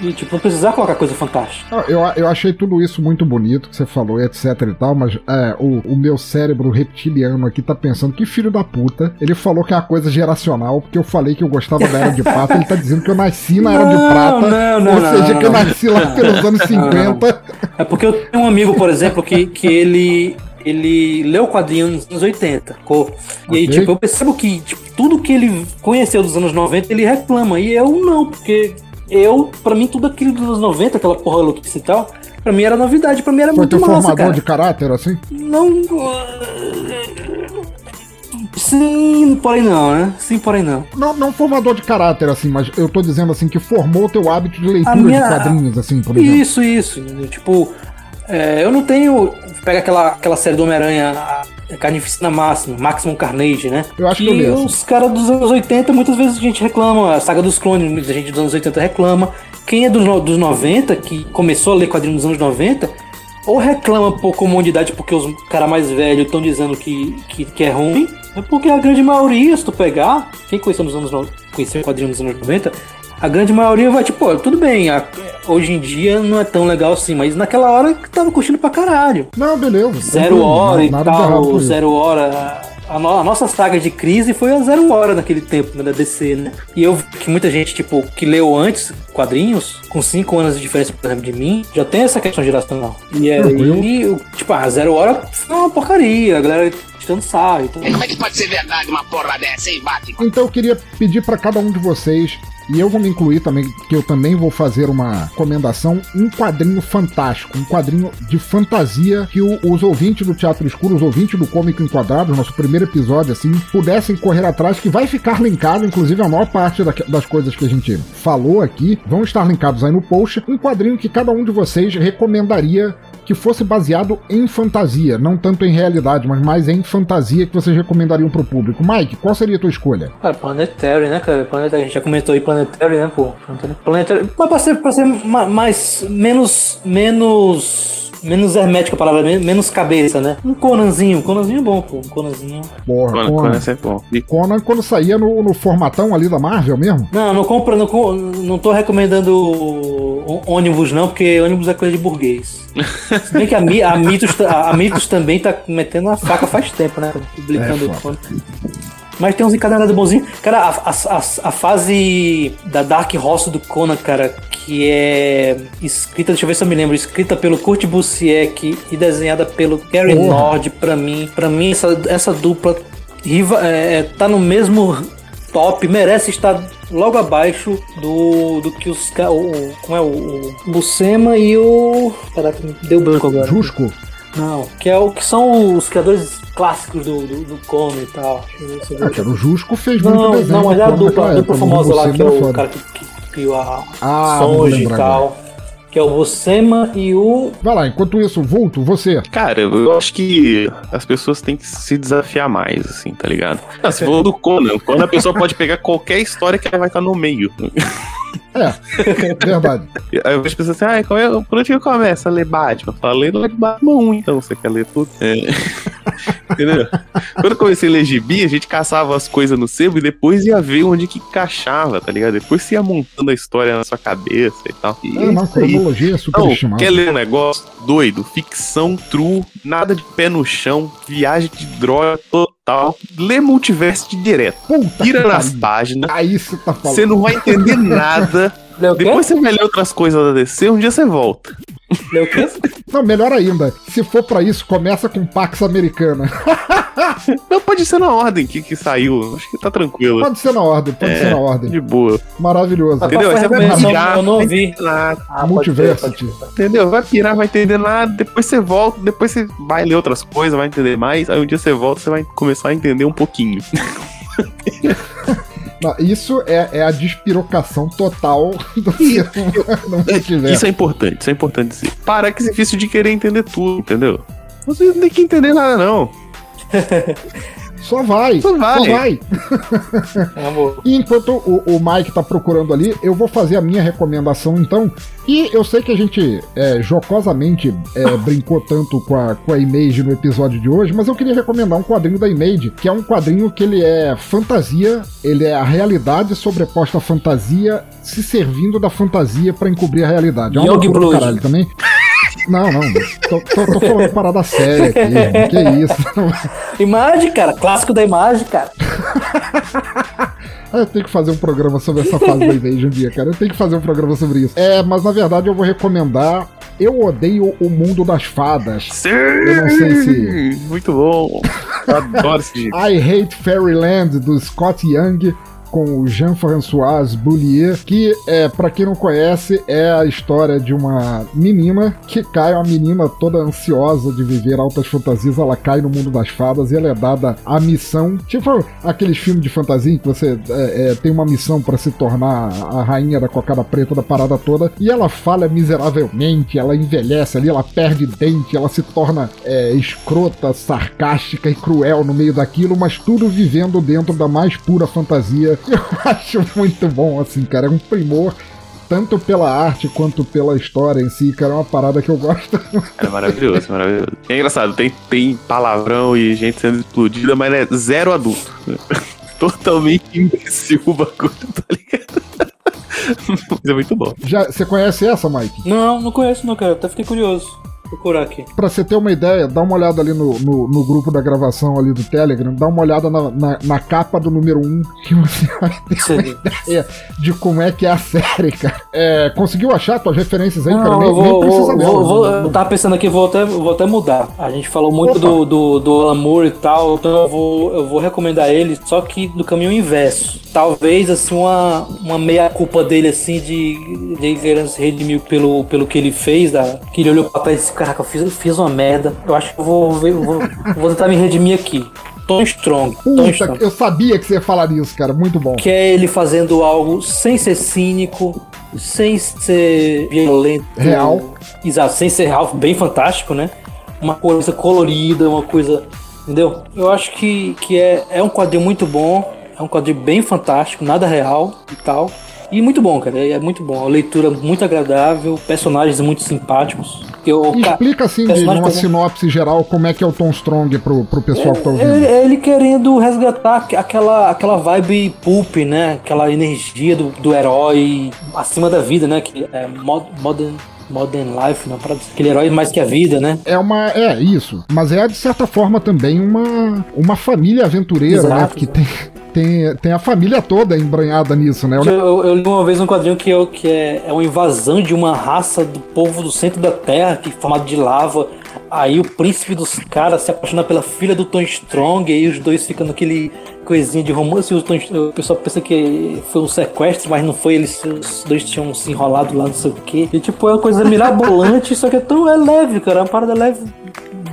S2: e, tipo, não precisar colocar coisa fantástica.
S1: Ah, Eu, eu achei tudo isso muito bonito que você falou, etc e tal, mas é, o, o meu cérebro reptiliano aqui tá pensando que filho da puta. Ele falou que é uma coisa geracional, porque eu falei que eu gostava da Era de Prata, ele tá dizendo que eu nasci na Era de
S2: Não,
S1: Prata.
S2: não, não,
S1: ou
S2: não,
S1: seja,
S2: não,
S1: que eu nasci lá [LAUGHS] pelos anos 50.
S2: É porque eu tenho um amigo, por exemplo, que, que ele. Ele leu quadrinhos nos anos 80. co- E aí, tipo, eu percebo que tipo, tudo que ele conheceu dos anos 90, ele reclama. E eu não, porque eu, pra mim, tudo aquilo dos anos 90, aquela porra louquice e tal, pra mim era novidade, pra mim era
S1: Foi
S2: muito
S1: teu
S2: massa,
S1: formador
S2: cara.
S1: de caráter, assim?
S2: Não. Sim, porém não, né? Sim, porém não.
S1: Não, não formador de caráter, assim, mas eu tô dizendo assim, que formou o teu hábito de leitura
S2: minha-
S1: de quadrinhos, assim, por exemplo.
S2: Isso, isso. Tipo, é, eu não tenho. Pega aquela, aquela série do Homem-Aranha, Carnificina Máxima, Maximum Carnage, né?
S1: Eu acho que eu li essa.
S2: os caras dos anos 80, muitas vezes a gente reclama, a saga dos clones, muita gente dos anos 80 reclama. Quem é dos, dos 90, que começou a ler quadrinhos dos anos 90, ou reclama por comodidade porque os caras mais velhos estão dizendo que, que, que é ruim, é porque a grande maioria, se tu pegar, quem conheceu nos anos no- conheceu o quadrinho nos anos 90, a grande maioria vai tipo, tudo bem, a- hoje em dia não é tão legal assim, mas naquela hora que tava curtindo pra caralho.
S1: Não, beleza.
S2: Zero
S1: tranquilo,
S2: hora e
S1: nada de errado
S2: tal, zero hora. A, no- a nossa saga de crise foi a zero hora naquele tempo, né, da DC, né? E eu vi que muita gente, tipo, que leu antes quadrinhos, com cinco anos de diferença, por exemplo, de mim, já tem essa questão geracional. E aí, o- tipo, a zero hora foi uma porcaria, a galera tirando sarro. Então,
S5: Como é que pode ser verdade uma porra dessa, hein, Batman?
S1: Então eu queria pedir pra cada um de vocês, e eu vou me incluir também, que eu também vou fazer uma recomendação, um quadrinho fantástico, um quadrinho de fantasia que o- os ouvintes do Teatro Escuro, os ouvintes do Cômico Enquadrado, nosso primeiro episódio, assim, pudessem correr atrás, que vai ficar linkado, inclusive a maior parte da- das coisas que a gente falou aqui, vão estar linkados aí no post, um quadrinho que cada um de vocês recomendaria que fosse baseado em fantasia, não tanto em realidade, mas mais em fantasia que vocês recomendariam pro público. Mike, qual seria a tua escolha?
S2: Cara, Planetary, né, cara? Planetary, a gente já comentou aí Planetary, né, pô? Planetary. Mas pra ser, pra ser ma- mais. menos. menos. Menos hermética a palavra, men- menos cabeça, né? Um Conanzinho, um Conanzinho é bom, pô. Um Conanzinho.
S1: Porra,
S3: Conan,
S1: Conan.
S3: Conan, é bom. E-
S1: Conan quando saía no, no formatão ali da Marvel mesmo.
S2: Não, não compra, não, não tô recomendando ônibus, não, porque ônibus é coisa de burguês. Se bem que a, a, Mitos, ta- a Mitos também tá metendo uma faca faz tempo, né? Publicando
S1: É,
S2: o Conan. Mas tem uns encadernados bonzinhos. Cara, a, a, a, a fase da Dark Horse do Conan, cara, que é escrita, deixa eu ver se eu me lembro, escrita pelo Kurt Busiek e desenhada pelo Gary. Nord, pra mim, pra mim essa, essa dupla riva, é, é, tá no mesmo top, merece estar logo abaixo do, do que os o, como é o, o Buscema e o caraca, deu branco agora.
S1: Jusco.
S2: Não, que é o que são os criadores clássicos do, do, do Conan e tal.
S1: Ah,
S2: vejo.
S1: cara, o Jusco fez muito
S2: Não,
S1: desenho.
S2: não, mas é a dupla, a dupla
S1: época,
S2: famosa lá, que é
S1: era
S2: o
S1: foda.
S2: cara que, que criou a
S1: Ah,
S2: Songe e tal. Que é o Buscema e o.
S1: Vai lá, enquanto isso, Vulto, você.
S3: Cara, eu acho que as pessoas têm que se desafiar mais, assim, tá ligado? Ah, se for do Conan, Conan a pessoa pode pegar qualquer história que ela vai estar no meio.
S1: É, verdade.
S3: Aí eu vejo pessoas assim, ah, qual é, por onde que começa a ler Batman? Fala, lê lê Batman 1, então, você quer ler tudo? É. [LAUGHS] Entendeu? Quando eu comecei a ler gibi, a gente caçava as coisas no sebo e depois ia ver onde que encaixava, tá ligado? Depois você ia montando a história na sua cabeça e tal. E
S1: É,
S3: é
S1: não, é super
S3: Não,
S1: estimada.
S3: quer ler um negócio doido, ficção true, nada de pé no chão, viagem de droga total, lê multiverso de direto.
S1: Puta
S3: Tira nas páginas,
S1: Aí você tá falando.
S3: você não vai entender nada. [LAUGHS]
S2: Leu o quê?
S3: Depois você vai ler outras coisas da DC, um dia você volta.
S2: Leu o quê?
S1: Não, melhor ainda. Se for pra isso, começa com Pax Americana. [LAUGHS]
S3: Não, pode ser na ordem que, que saiu. Acho que tá tranquilo.
S1: Pode ser na ordem, pode
S3: É.
S1: ser na ordem.
S3: De boa.
S1: Maravilhoso.
S3: Entendeu? Você vai pirar,
S2: Eu não
S3: vai
S2: vi.
S3: entender nada,
S2: Ah, ser.
S3: Entendeu? Vai pirar, vai entender nada, depois você volta, depois você vai ler outras coisas, vai entender mais, aí um dia você volta, você vai começar a entender um pouquinho. [LAUGHS]
S1: Não, isso é, é a despirocação total [LAUGHS] do ser humano.
S3: Isso é importante, isso é importante dizer. Para que é difícil de querer entender tudo, entendeu? Você não tem que entender nada, não. [LAUGHS]
S1: Só vai.
S3: Só vai.
S1: Só vai. [LAUGHS]
S2: Amor.
S1: E enquanto o, o Mike tá procurando ali, eu vou fazer a minha recomendação então. E eu sei que a gente é, jocosamente é, [LAUGHS] brincou tanto com a, com a Image no episódio de hoje, mas eu queria recomendar um quadrinho da Image, que é um quadrinho que ele é fantasia, ele é a realidade sobreposta à fantasia, se servindo da fantasia pra encobrir a realidade. É uma
S2: Yogi
S1: caralho também. [LAUGHS] Não, não, tô, tô, tô falando parada séria aqui, irmão. que isso. [LAUGHS]
S2: Imagem, cara. Clássico da imagem, cara.
S1: Ah, Eu tenho que fazer um programa sobre essa fase da Invasion um dia, cara. Eu tenho que fazer um programa sobre isso. É, mas na verdade eu vou recomendar. Eu odeio o mundo das fadas.
S3: Sim!
S1: Eu não sei se-
S3: Muito bom. Adoro esse. [LAUGHS]
S1: I Hate Fairyland do Scott Young com o Jean-François Boulier, que é para quem não conhece é a história de uma menina que cai, uma menina toda ansiosa de viver altas fantasias, ela cai no mundo das fadas e ela é dada a missão, tipo aqueles filmes de fantasia em que você é, é, tem uma missão para se tornar a rainha da cocada preta da parada toda e ela falha miseravelmente, ela envelhece ali, ela perde dente, ela se torna é, escrota, sarcástica e cruel no meio daquilo, mas tudo vivendo dentro da mais pura fantasia. Eu [LAUGHS] acho muito bom, assim, cara. É um primor. Tanto pela arte quanto pela história em si, cara, é uma parada que eu gosto. [LAUGHS]
S3: É maravilhoso, maravilhoso. É engraçado, tem, tem palavrão e gente sendo explodida, mas é zero adulto. [LAUGHS] Totalmente imbecil o bagulho, tá ligado? Mas é muito bom.
S1: Já, você conhece essa, Mike?
S2: Não, não conheço não, cara. Até fiquei curioso. Procurar aqui.
S1: Pra você ter uma ideia, dá uma olhada ali no, no, no grupo da gravação ali do Telegram, dá uma olhada na, na, na capa do número 1, que você [LAUGHS] vai ter uma ideia de como é que é a série, cara. É, conseguiu achar tuas referências aí, cara?
S2: Não,
S1: Nem,
S2: eu vou,
S1: nem precisa
S2: vou, vou, vou- eu tava pensando aqui, vou até, vou até mudar. A gente falou muito
S1: Opa.
S2: do, do, do Alan Moore e tal, então eu vou, eu vou recomendar ele, só que do caminho inverso. Talvez, assim, uma, uma meia-culpa dele, assim, de, de querer se redimir pelo, pelo que ele fez, da, que ele olhou pra trás e caraca, eu fiz, eu fiz uma merda. Eu acho que eu vou, vou, vou tentar me redimir aqui. Tom Strong. Tom
S1: Puta,
S2: Strong.
S1: eu sabia que você ia falar disso, cara. Muito bom.
S2: Que é ele fazendo algo sem ser cínico, sem ser violento.
S1: Real.
S2: Exato, sem ser real, bem fantástico, né? Uma coisa colorida, uma coisa. Entendeu? Eu acho que, que é, é um quadrinho muito bom, é um quadrinho bem fantástico, nada real e tal. E muito bom, cara. É muito bom. A leitura muito agradável, personagens muito simpáticos. Eu,
S1: Explica assim, de uma sinopse geral, como é que é o Tom Strong pro, pro pessoal
S2: é,
S1: que tá ouvindo.
S2: É, é ele querendo resgatar aquela, aquela vibe pulp, né? Aquela energia do, do herói acima da vida, né? Que é modern Modern Life, não, para aquele herói mais que a vida, né?
S1: É uma. É, isso. Mas é, de certa forma, também uma, uma família aventureira, né? exato, né? Que tem, tem, tem a família toda embranhada nisso, né?
S2: Eu, eu, li uma vez um quadrinho que, eu, que é, é uma invasão de uma raça do povo do centro da Terra, que é formado de lava. Aí o príncipe dos caras se apaixona pela filha do Tom Strong, e aí os dois ficam naquele coisinha de romance. O, pessoal pensa que foi um sequestro, mas não foi. Eles os dois tinham se enrolado lá, não sei o quê. E tipo, é uma coisa mirabolante, [LAUGHS] só que é tão é leve, cara. É uma parada leve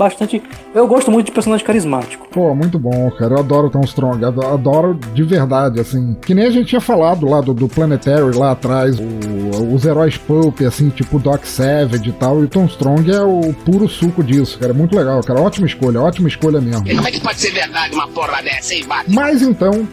S2: bastante. Eu gosto muito de personagem carismático.
S1: Pô, muito bom, cara. Eu adoro Tom Strong. Adoro de verdade, assim. Que nem a gente tinha falado lá do, do Planetary lá atrás. O, os heróis Pulp, assim, tipo Doc Savage e tal. E o Tom Strong é o puro suco disso, cara. É muito legal, cara. Ótima escolha, ótima escolha mesmo.
S5: E como é que pode ser verdade uma porra dessa, hein, Batman?
S1: Mas então,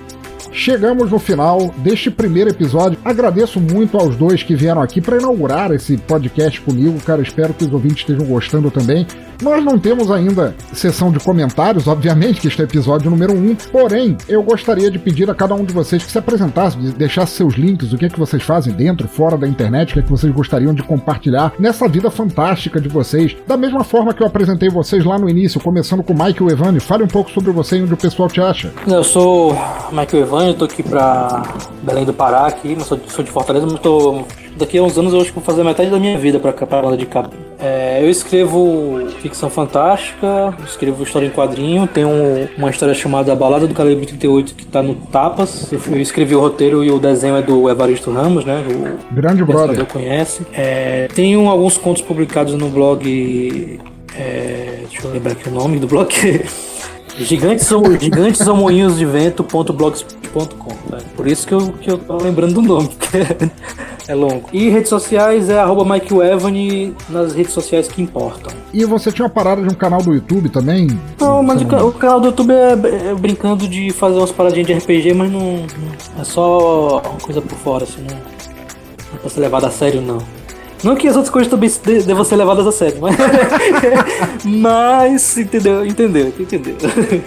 S1: Chegamos no final deste primeiro episódio. Agradeço muito aos dois que vieram aqui para inaugurar esse podcast comigo, cara. Espero que os ouvintes estejam gostando também. Nós não temos ainda sessão de comentários, obviamente, que este é o episódio número 1. Um, porém, eu gostaria de pedir a cada um de vocês que se apresentasse, deixasse seus links, o que é que vocês fazem dentro, fora da internet, o que é que vocês gostariam de compartilhar nessa vida fantástica de vocês. Da mesma forma que eu apresentei vocês lá no início, começando com o Mike Evani. Fale um pouco sobre você e onde o pessoal te acha.
S2: Eu sou Mike Evani, eu tô aqui pra Belém do Pará, aqui, mas sou, sou de Fortaleza, mas tô daqui a uns anos eu acho que vou fazer metade da minha vida pra, pra banda de capa. É, eu escrevo ficção fantástica, escrevo história em quadrinho, tenho uma história chamada Balada do Calibre 38 que tá no Tapas. Eu, eu escrevi o roteiro e o desenho é do Evaristo Ramos, né?
S1: O Grande brother.
S2: conhece. É, tenho alguns contos publicados no blog. É, deixa eu lembrar aqui o nome do blog. [LAUGHS] Gigantes gigantes ou moinhos de vento.blogspot.com. Tá? Por isso que eu, que eu tô lembrando do nome, [LAUGHS] porque é longo. E redes sociais é arroba Mike Evany nas redes sociais que importam.
S1: E você tinha uma parada de um canal do YouTube também?
S2: Não, mas o canal do YouTube é, é, brincando de fazer umas paradinhas de RPG, mas não, não é só uma coisa por fora, assim, não, não pra ser levado a sério, não. Não que as outras coisas também devam ser levadas a sério, mas. [LAUGHS] mas, entendeu? Entendeu, entendeu.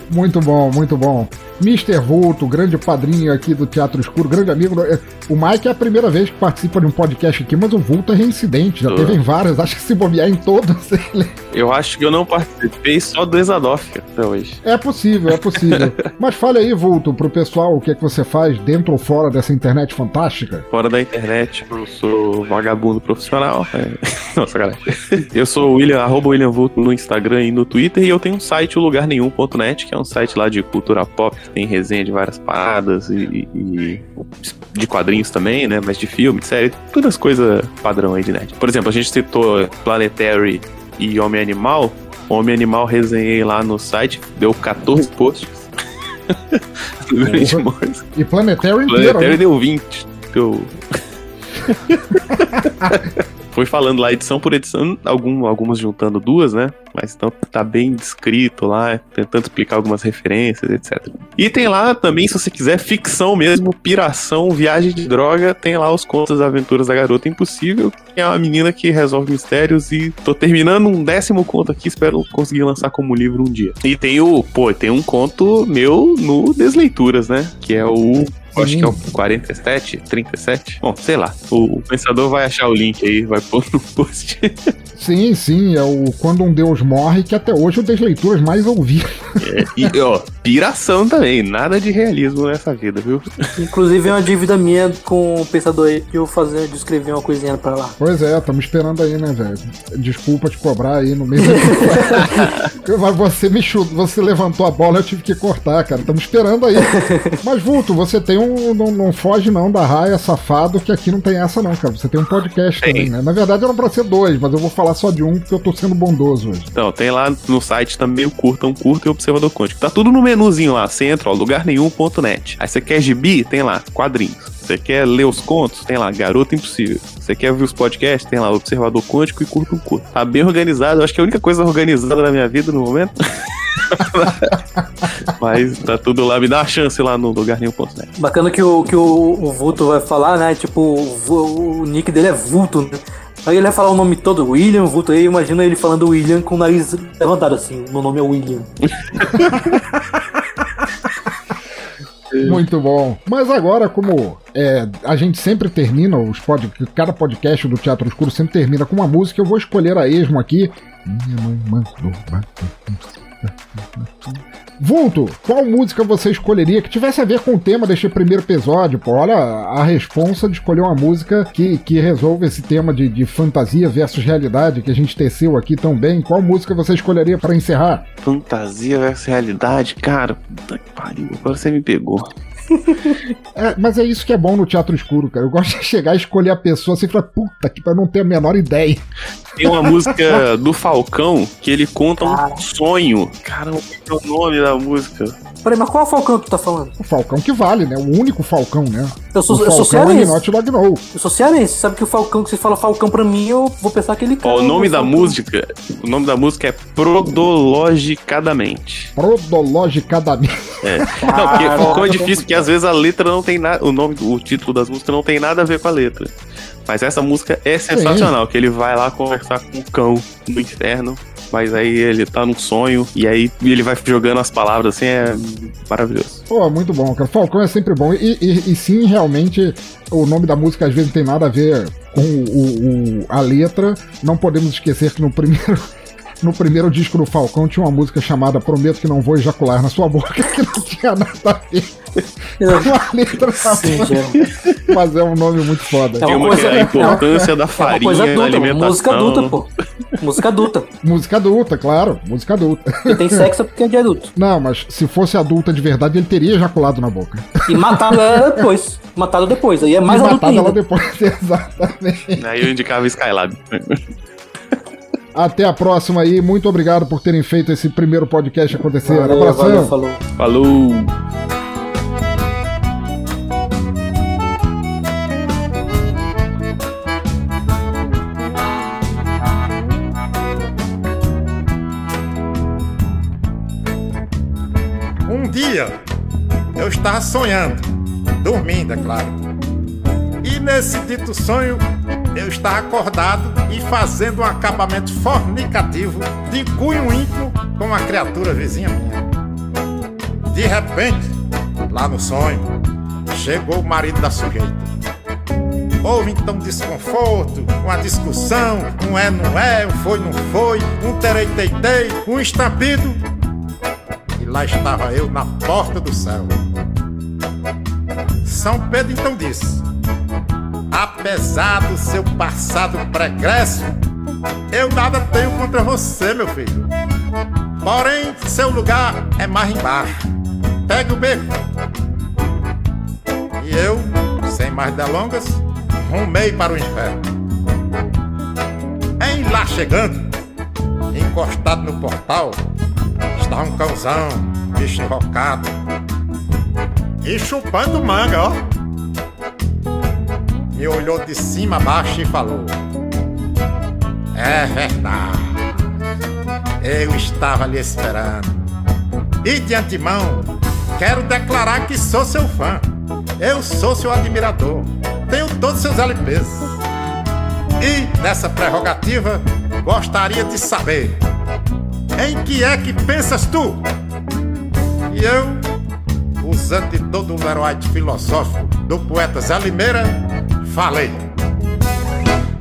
S1: Muito bom, muito bom. Mr. Vulto, grande padrinho aqui do Teatro Escuro, grande amigo. É, o Mike é a primeira vez que participa de um podcast aqui, mas o Vulto é reincidente, já teve em vários, acho que se bobear em todos [LAUGHS] ele.
S3: Eu acho que eu não participei só do Exadoff até hoje.
S1: É possível, é possível. [LAUGHS] mas fale aí, Vulto, pro pessoal o que é que você faz dentro ou fora dessa internet fantástica.
S3: Fora da internet, eu sou vagabundo profissional. É... [LAUGHS] Nossa, galera. Eu sou o William, arroba William Vulto no Instagram e no Twitter, e eu tenho um site, o lugarnenhum.net, que é um site lá de cultura pop tem resenha de várias paradas e, e, de quadrinhos também, né? Mas de filme, de série, todas as coisas padrão aí de nerd. Por exemplo, a gente citou Planetary e Homem Animal. Homem Animal resenhei lá no site, deu 14 posts. [LAUGHS]
S1: e Planetary
S3: inteiro, Planetary né? deu 20. Deu... [LAUGHS] Foi falando lá edição por edição, algum, algumas juntando duas, né? Mas então tá bem descrito lá, tentando explicar algumas referências, etc. E tem lá também, se você quiser, ficção mesmo, piração, viagem de droga, tem lá os contos das aventuras da garota impossível, que é uma menina que resolve mistérios e tô terminando um décimo conto aqui, espero conseguir lançar como livro um dia. E tem o, pô, tem um conto meu no Desleituras, né? Que é o eu acho que é o 47, 37. Bom, sei lá. O, o, pensador vai achar o link aí, vai pôr no [LAUGHS] post.
S1: Sim, sim, é o Quando um Deus Morre, que até hoje é o das leituras mais ouvidas.
S3: É, e, ó, piração também, nada de realismo nessa vida, viu?
S2: Inclusive é uma dívida minha com o pensador aí que eu fazer, de escrever uma coisinha pra lá.
S1: Pois é, estamos esperando aí, né, velho? Desculpa te cobrar aí no meio [LAUGHS] Mas você me chutou, você levantou a bola, eu tive que cortar, cara. Estamos esperando aí. [LAUGHS] Mas, Vulto, você tem um. Não, não, foge não da raia, safado, que aqui não tem essa, não, cara. Você tem um podcast tem. também, né? Na verdade eram pra ser dois, mas eu vou falar só de um porque eu tô sendo bondoso hoje.
S3: Então, tem lá no site também o Curta um Curta e Observador Quântico. Tá tudo no menuzinho lá. Você entra, ó, lugarnenhum.net. Aí você quer gibi? Tem lá, quadrinhos. Você quer ler os contos? Tem lá, Garota Impossível. Você quer ouvir os podcasts? Tem lá, Observador Quântico e Curta um Curta. Tá bem organizado. Eu acho que é a única coisa organizada na minha vida no momento. [LAUGHS] [LAUGHS] Mas tá tudo lá, me dá uma chance lá no lugarninho.net.
S2: Bacana que o, que o, o Vulto vai falar, né? Tipo, o, o nick dele é Vulto, né? Aí ele vai falar o nome todo, William Vulto. Aí imagina ele falando William com o nariz levantado assim. Meu nome é William. [LAUGHS]
S1: Muito bom. Mas agora, como é, a gente sempre termina, os pod, cada podcast do Teatro Escuro sempre termina com uma música, eu vou escolher a esmo aqui. Minha mãe mandou bater. Vulto, qual música você escolheria que tivesse a ver com o tema deste primeiro episódio? Pô, olha a responsa de escolher uma música que, que resolve esse tema de, de fantasia versus realidade que a gente teceu aqui tão bem. Qual música você escolheria para encerrar?
S3: Fantasia versus realidade, cara, puta que pariu, agora você me pegou. [LAUGHS]
S1: É, mas é isso que é bom no teatro escuro, cara. Eu gosto de chegar e escolher a pessoa assim e falar, puta, que pra não ter a menor ideia.
S3: Tem uma música do Falcão que ele conta um sonho. Caramba, qual é o nome da música?
S2: Peraí, mas qual Falcão que tu tá falando?
S1: O Falcão que vale, né? O único Falcão, né?
S2: Eu sou,
S1: o
S2: eu sou
S1: é
S2: cearense. Eu sou cearense. Sabe que o Falcão, que você fala Falcão pra mim, eu vou pensar que ele
S3: Ó, o
S2: cara,
S3: nome da
S2: Falcão.
S3: música, o nome da música é Prodologicadamente.
S1: Prodologicadamente.
S3: É. Não, porque Falcão é difícil porque às vezes a letra não tem nada, o nome, o título das músicas não tem nada a ver com a letra. Mas essa música é sensacional, que ele vai lá conversar com o cão no inferno, mas aí ele tá num sonho e aí ele vai jogando as palavras assim, é maravilhoso.
S1: Pô, muito bom, cara. Falcão é sempre bom. E, e- e sim, realmente, o nome da música às vezes não tem nada a ver com o, o- a letra. Não podemos esquecer que no primeiro. No primeiro disco do Falcão tinha uma música chamada Prometo que não vou ejacular na sua boca, [LAUGHS] que não tinha nada a ver com a letra da
S2: Sim, é.
S1: mas é um nome muito foda.
S2: É
S3: Tem
S2: uma
S3: uma
S2: coisa-
S3: é a importância da
S2: É uma
S3: farinha
S2: coisa
S3: na
S2: adulta,
S3: alimentação.
S2: música adulta, pô. Música adulta.
S1: Música adulta, claro, música adulta.
S2: Quem tem sexo é porque é de adulto.
S1: Não, mas se fosse adulta de verdade, ele teria ejaculado na boca.
S2: E matado ela depois. Matado depois. Aí é mais
S1: e
S2: adulto
S1: matado ela
S2: ainda.
S1: depois, [LAUGHS] exatamente.
S3: Aí eu indicava Skylab.
S1: Até a próxima aí. Muito obrigado por terem feito esse primeiro podcast acontecer.
S2: Valeu,
S1: Abração.
S2: valeu, falou.
S3: Falou!
S6: Um dia eu estava sonhando, dormindo, é claro. E nesse dito sonho eu estava acordado e fazendo um acabamento fornicativo de cunho íntimo com uma criatura vizinha minha. De repente, lá no sonho, chegou o marido da sujeita. Houve então desconforto, uma discussão, um é, não é, um foi, não foi, um terei, tei, tei, um estampido e lá estava eu na porta do céu. São Pedro então disse: Apesar do seu passado pregresso, eu nada tenho contra você, meu filho. Porém, seu lugar é mais embaixo. Pegue o beco. E eu, sem mais delongas, rumei para o inferno. Em lá chegando, encostado no portal, Estava um cãozão, bicho invocado. E chupando manga, ó. Me olhou de cima a baixo e falou: É verdade. Eu estava lhe esperando. E de antemão, quero declarar que sou seu fã. Eu sou seu admirador. Tenho todos seus LPs. E nessa prerrogativa, gostaria de saber. Em que é que pensas tu? E eu, usando de todo o leroite filosófico do poeta Zé Limeira, falei.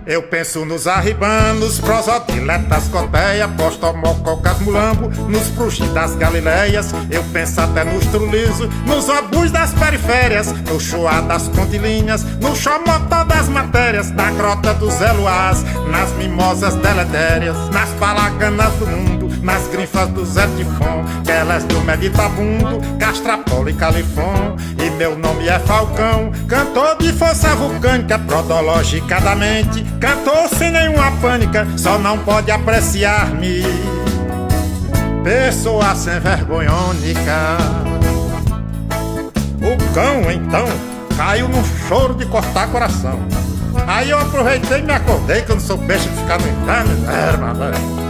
S6: Eu penso nos arribanos, prosodiletas, coteia, postomococas, mulambo, nos prugis das galileias. Eu penso até nos trulisos, nos obus das periférias, no chuá das condilinhas, no chomotó das matérias, na grota dos eluás, nas mimosas deletérias, nas palaganas do mundo, nas grifas do Zé Tifon, aquelas do Meditabundo, Castrapola e Califon. E meu nome é Falcão, cantor de força vulcânica, prodologicadamente, cantor sem nenhuma pânica, só não pode apreciar-me. Pessoa sem vergonhônica. O cão, então, caiu num choro de cortar coração. Aí eu aproveitei e me acordei, que eu não sou besta de ficar no inferno, né?